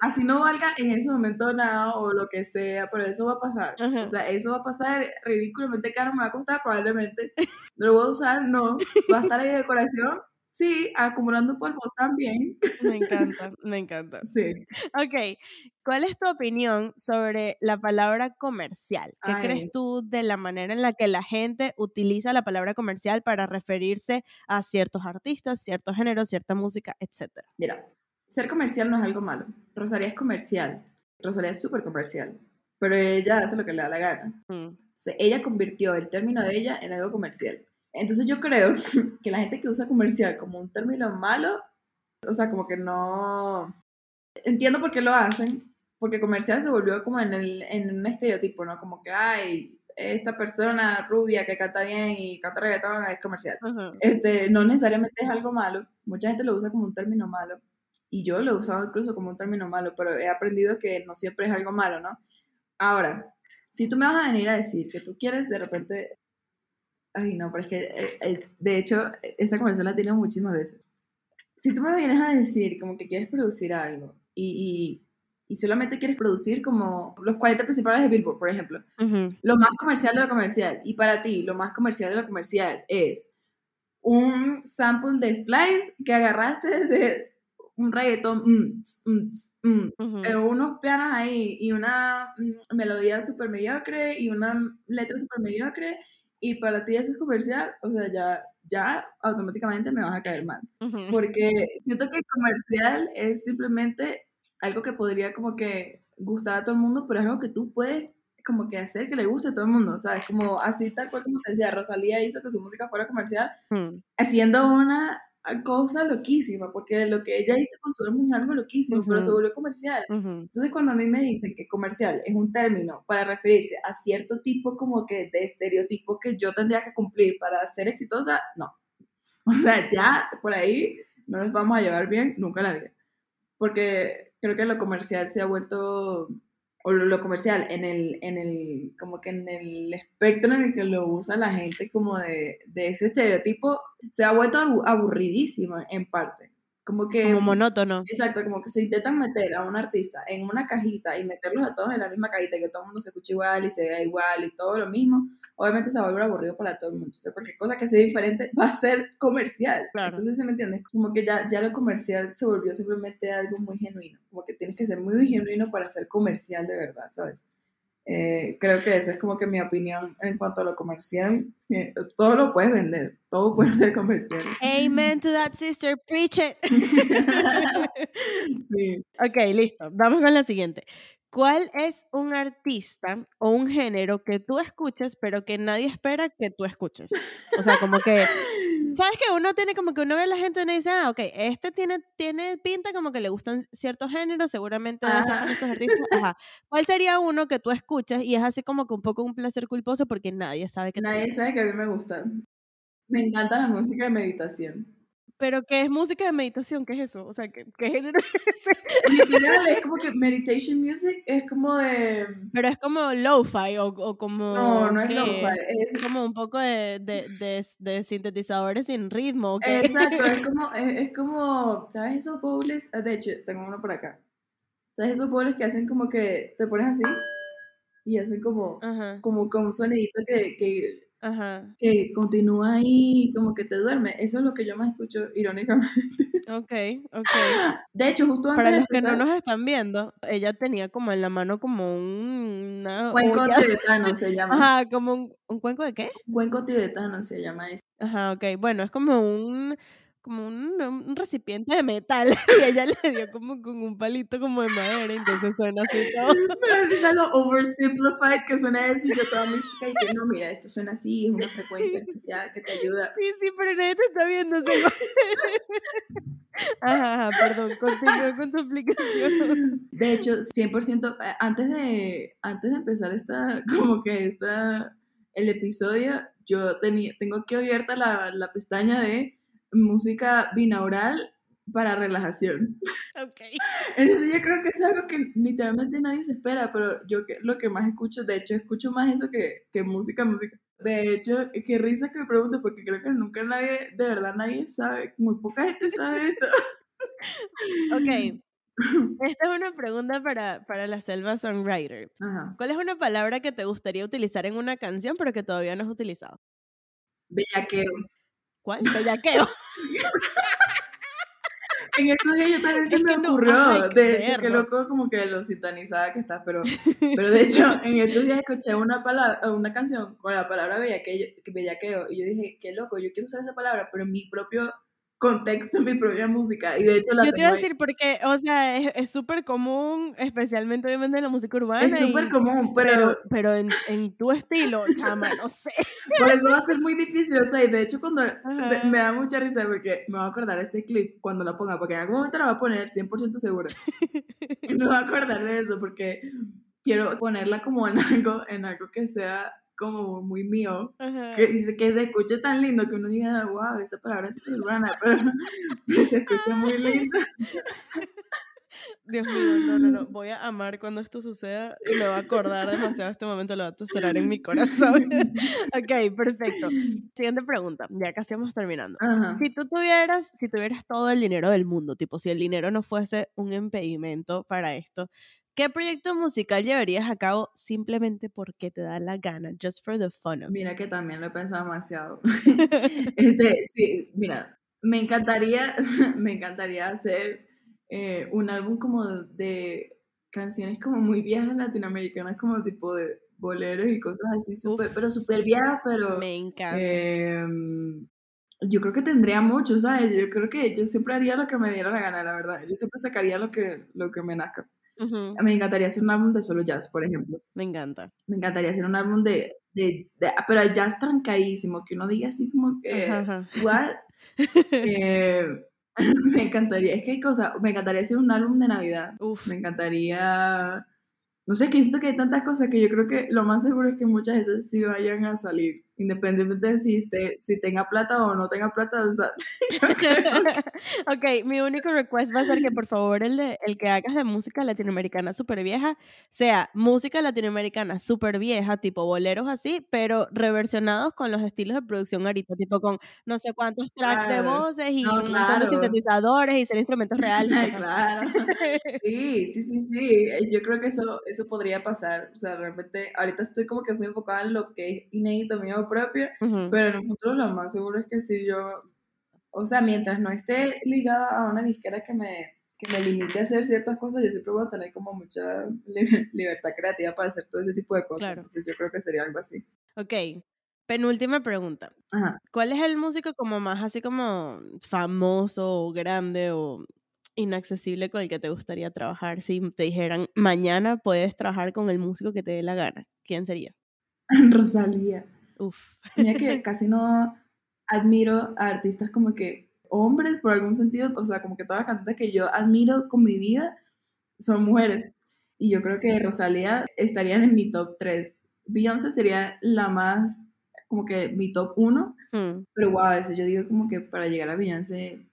Así no valga en ese momento nada o lo que sea, pero eso va a pasar. Ajá. O sea, eso va a pasar ridículamente caro, me va a costar probablemente. No lo voy a usar, no. Va a estar ahí de decoración, sí, acumulando polvo también. Me encanta, me encanta. Sí. Ok, ¿cuál es tu opinión sobre la palabra comercial? ¿Qué Ay. crees tú de la manera en la que la gente utiliza la palabra comercial para referirse a ciertos artistas, ciertos géneros, cierta música, etcétera? Mira, ser comercial no es algo malo. Rosalía es comercial. Rosalía es súper comercial. Pero ella hace lo que le da la gana. Mm, O sea, ella convirtió el término de ella en algo comercial. Entonces yo creo que la gente que usa comercial como un término malo, o sea, como que no... Entiendo por qué lo hacen, porque comercial se volvió como en, el, en un estereotipo, ¿no? Como que, ay, esta persona rubia que canta bien y canta reggaetón es comercial. Este, no necesariamente es algo malo, mucha gente lo usa como un término malo, y yo lo he usado incluso como un término malo, pero he aprendido que no siempre es algo malo, ¿no? Ahora, si tú me vas a venir a decir que tú quieres de repente, ay no, pero es que, eh, eh, de hecho, esta conversación la he tenido muchísimas veces. Si tú me vienes a decir como que quieres producir algo y, y, y solamente quieres producir como los 40 principales de Billboard, por ejemplo, Ujú. lo más comercial de lo comercial. Y para ti, lo más comercial de lo comercial es un sample de Splice que agarraste de un reggaetón, mm, mm, mm, Ujú. eh, unos pianos ahí y una mm, melodía súper mediocre y una letra súper mediocre. Y para ti eso es comercial, o sea, ya, ya automáticamente me vas a caer mal. Porque siento que comercial es simplemente algo que podría como que gustar a todo el mundo, pero es algo que tú puedes como que hacer que le guste a todo el mundo, ¿sabes? Como así tal cual como te decía, Rosalía hizo que su música fuera comercial Mm, haciendo una cosa loquísima, porque lo que ella hizo con su álbum es algo loquísimo, pero se volvió comercial. ujú. Entonces cuando a mí me dicen que comercial es un término para referirse a cierto tipo como que de estereotipo que yo tendría que cumplir para ser exitosa, no. O sea, ya por ahí no nos vamos a llevar bien nunca en la vida. Porque creo que lo comercial se ha vuelto, o lo, lo comercial en el, en el, como que en el espectro en el que lo usa la gente como de, de ese estereotipo, se ha vuelto abu- aburridísimo en parte. Como que... Como monótono. Exacto, como que se intentan meter a un artista en una cajita y meterlos a todos en la misma cajita, que todo el mundo se escuche igual y se vea igual y todo lo mismo, obviamente se va a volver aburrido para todo el mundo. Entonces, cualquier cosa que sea diferente va a ser comercial. Claro. Entonces, ¿sí me entiendes? Como que ya, ya lo comercial se volvió simplemente algo muy genuino. Como que tienes que ser muy genuino para ser comercial de verdad, ¿sabes? Eh, creo que esa es como que mi opinión en cuanto a lo comercial. todo lo puedes vender, todo puede ser comercial. Amen to that sister, preach it. sí. Ok, listo. Vamos con la siguiente. ¿Cuál es un artista o un género que tú escuches pero que nadie espera que tú escuches? O sea, como que ¿Sabes que uno tiene como que uno ve a la gente y uno dice, ah, ok, este tiene, tiene pinta como que le gustan ciertos géneros, seguramente debe ser estos artistas. Ajá. ¿Cuál sería uno que tú escuchas y es así como que un poco un placer culposo porque nadie sabe que Nadie sabe que a mí me gusta. Me encanta la música de meditación. Pero ¿qué es música de meditación? ¿Qué es eso? O sea, ¿qué, qué género es ese? Literal, es como que meditation music es como de... Pero es como lo-fi o, o, como... No, no es lo-fi. Es como un poco de, de, de, de sintetizadores sin ritmo. Exacto, es como, es, como, ¿sabes esos bowls? Ah, de hecho, tengo uno por acá. ¿Sabes esos bowls que hacen como que te pones así? Y hacen como, como, como un sonidito que, que Ajá. que continúa ahí como que te duerme. Eso es lo que yo más escucho irónicamente. Ok, ok. De hecho, justo antes Para los que no nos están viendo, ella tenía como en la mano como un... Una cuenco tibetano se llama. Ajá, como un, un cuenco de qué? Un cuenco tibetano se llama eso. Ajá, ok. Bueno, es como un como un, un, recipiente de metal y ella le dio como con un palito como de madera, entonces suena así todo. Pero es algo oversimplified que suena eso y yo toda mística y que no, mira, esto suena así, es una frecuencia especial que te ayuda. Sí, sí, pero nadie te está viendo. Ajá, perdón, continúa con tu explicación. De hecho, 100%, eh, antes de, antes de empezar esta, como que esta, el episodio, yo tenía, tengo aquí abierta la, la pestaña de música binaural para relajación. Ok. Entonces yo creo que es algo que literalmente nadie se espera, pero yo lo que más escucho, de hecho, escucho más eso que, que música, música. De hecho, qué risa que me pregunte, porque creo que nunca nadie, de verdad nadie sabe, muy poca gente sabe esto. Ok. Esta es una pregunta para, para la selva songwriter. ¿Cuál es una palabra que te gustaría utilizar en una canción, pero que todavía no has utilizado? Bellaqueo. ¿Cuál? Bellaqueo. en estos días yo también se me ocurrió. de hecho, qué loco como que lo sintonizada que estás, pero, pero de hecho, en estos días escuché una palabra, una canción con la palabra bellaqueo, y yo dije, qué loco, yo quiero usar esa palabra, pero en mi propio contexto en mi propia música. Y de hecho Yo te iba a decir porque, o sea, es súper común, especialmente obviamente en la música urbana. Es súper común, pero... Pero, en, en, tu estilo, chama, no sé. Por eso va a ser muy difícil, o sea, y de hecho cuando... Me, da mucha risa porque me voy a acordar este clip cuando lo ponga, porque en algún momento lo voy a poner 100% segura. y me voy a acordar de eso porque quiero ponerla como en algo, en algo que sea como muy mío, que dice que se escuche tan lindo que uno diga, wow, esa palabra es súper urbana, pero se escucha muy lindo. Dios mío, no, no, no. Voy a amar cuando esto suceda y me va a acordar demasiado este momento, lo va a toserar en mi corazón. ok, perfecto. Siguiente pregunta, ya casi vamos terminando. Si tú tuvieras, si tuvieras todo el dinero del mundo, tipo, si el dinero no fuese un impedimento para esto, ¿Qué proyecto musical llevarías a cabo simplemente porque te da la gana, just for the fun of Mira que también lo he pensado demasiado. este, sí, mira, me encantaría, me encantaría hacer eh, un álbum como de canciones como muy viejas latinoamericanas, como tipo de boleros y cosas así, super, pero súper viejas, pero... Me encanta. Em, yo creo que tendría mucho, ¿sabes? Yo creo que yo siempre haría lo que me diera la gana, la verdad. Yo siempre sacaría lo que, lo que me nazca. Me encantaría hacer un álbum de solo jazz, por ejemplo. Me encanta. Me encantaría hacer un álbum de, de, pero jazz trancadísimo, que uno diga así como que, what? Eh, me encantaría, es que hay cosas, me encantaría hacer un álbum de Navidad. Uf. Me encantaría, no sé, que esto que hay tantas cosas que yo creo que lo más seguro es que muchas veces sí vayan a salir independientemente de si, si tenga plata o no tenga plata, o sea, ok, mi único request va a ser que por favor el, de, el que hagas de música latinoamericana súper vieja sea música latinoamericana súper vieja, tipo boleros así, pero reversionados con los estilos de producción ahorita, tipo con no sé cuántos tracks de voces y un montón de sintetizadores y ser instrumentos reales. claro. sí, sí, sí, sí, yo creo que eso, eso podría pasar, o sea, realmente ahorita estoy como que fui enfocada en lo que es inédito mío propio, pero en un futuro lo más seguro es que si yo, o sea, mientras no esté ligada a una disquera que me, que me limite a hacer ciertas cosas, yo siempre voy a tener como mucha libertad creativa para hacer todo ese tipo de cosas. Claro. Entonces yo creo que sería algo así. Ok, penúltima pregunta. Ajá. ¿Cuál es el músico como más así como famoso o grande o inaccesible con el que te gustaría trabajar? Si te dijeran, mañana puedes trabajar con el músico que te dé la gana, ¿quién sería? Rosalía. Uf. Mira que casi no admiro a artistas como que hombres por algún sentido, o sea, como que todas las cantantes que yo admiro con mi vida son mujeres. Y yo creo que Rosalía estarían en mi top 3. Beyoncé sería la más, como que mi top 1. Hmm. Pero wow, eso yo digo como que para llegar a Beyoncé,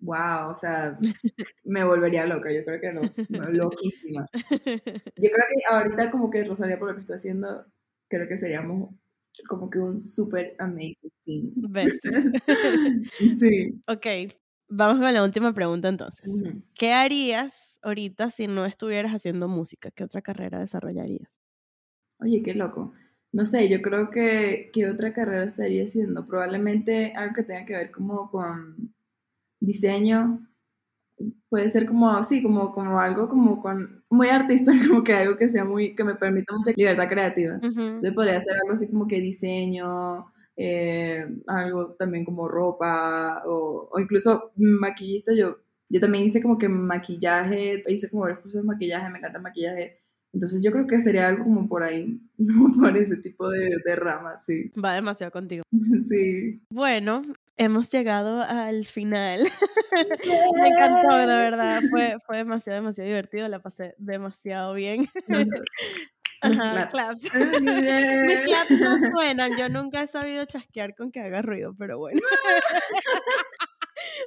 wow, o sea, me volvería loca, yo creo que no, no, loquísima. Yo creo que ahorita como que Rosalía por lo que está haciendo, creo que seríamos como que un super amazing team. Besties. sí. ok, vamos con la última pregunta entonces. ¿Qué harías ahorita si no estuvieras haciendo música? ¿Qué otra carrera desarrollarías? Oye, qué loco. No sé, yo creo que, que otra carrera estaría haciendo. Probablemente algo que tenga que ver como con diseño. Puede ser como, sí, como, como algo como con, muy artista, como que algo que sea muy, que me permita mucha libertad creativa. Ujú. Entonces podría ser algo así como que diseño, eh, algo también como ropa, o, o incluso maquillista. Yo, yo también hice como que maquillaje, hice como varios cursos de maquillaje, me encanta el maquillaje. Entonces yo creo que sería algo como por ahí, por ese tipo de, de ramas, sí. Va demasiado contigo. Sí. Bueno, hemos llegado al final. Me encantó, de verdad. Fue, fue demasiado, demasiado divertido. La pasé demasiado bien. Ajá, claps. claps. Mis claps no suenan. Yo nunca he sabido chasquear con que haga ruido, pero bueno.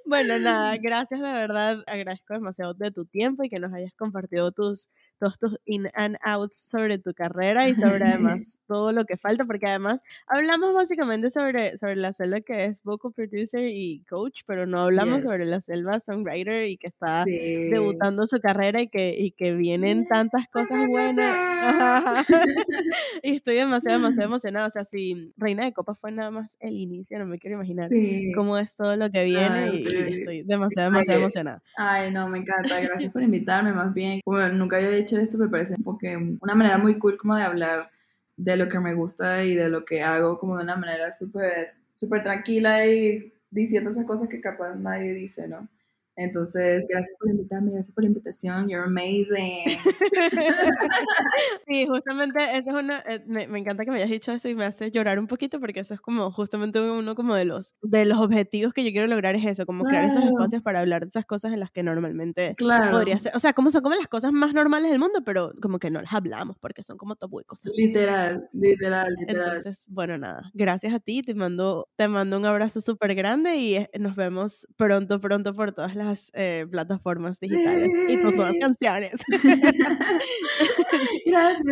Bueno, nada, gracias de verdad. Agradezco demasiado de tu tiempo y que nos hayas compartido tus, todos tus in and outs sobre tu carrera y sobre además todo lo que falta, porque además hablamos básicamente sobre, sobre la selva que es vocal producer y coach, pero no hablamos Yes. sobre la selva songwriter y que está Sí. debutando su carrera y que, y que vienen tantas cosas buenas. Y estoy demasiado, demasiado emocionada. O sea, si Reina de Copas fue nada más el inicio, no me quiero imaginar Sí. cómo es todo lo que viene Ay, y, y estoy demasiado, demasiado Ay, emocionada. Ay, no, me encanta. Gracias por invitarme, más bien. Bueno, nunca había hecho esto, me parece como que una manera muy cool como de hablar de lo que me gusta y de lo que hago, como de una manera súper, súper tranquila y diciendo esas cosas que capaz nadie dice, ¿no? Entonces, gracias por invitarme, gracias por la invitación. You're amazing. Sí, justamente eso es una, eh, me, me encanta que me hayas dicho eso y me hace llorar un poquito porque eso es como justamente uno como de los, de los objetivos que yo quiero lograr es eso, como crear esos Claro. espacios para hablar de esas cosas en las que normalmente Claro. podría ser, o sea, como son como las cosas más normales del mundo, pero como que no las hablamos porque son como tabú y cosas. Literal, literal, literal. Entonces, bueno, nada, gracias a ti, te mando, te mando un abrazo súper grande y eh, nos vemos pronto, pronto por todas las eh, plataformas digitales y tus nuevas canciones. Gracias.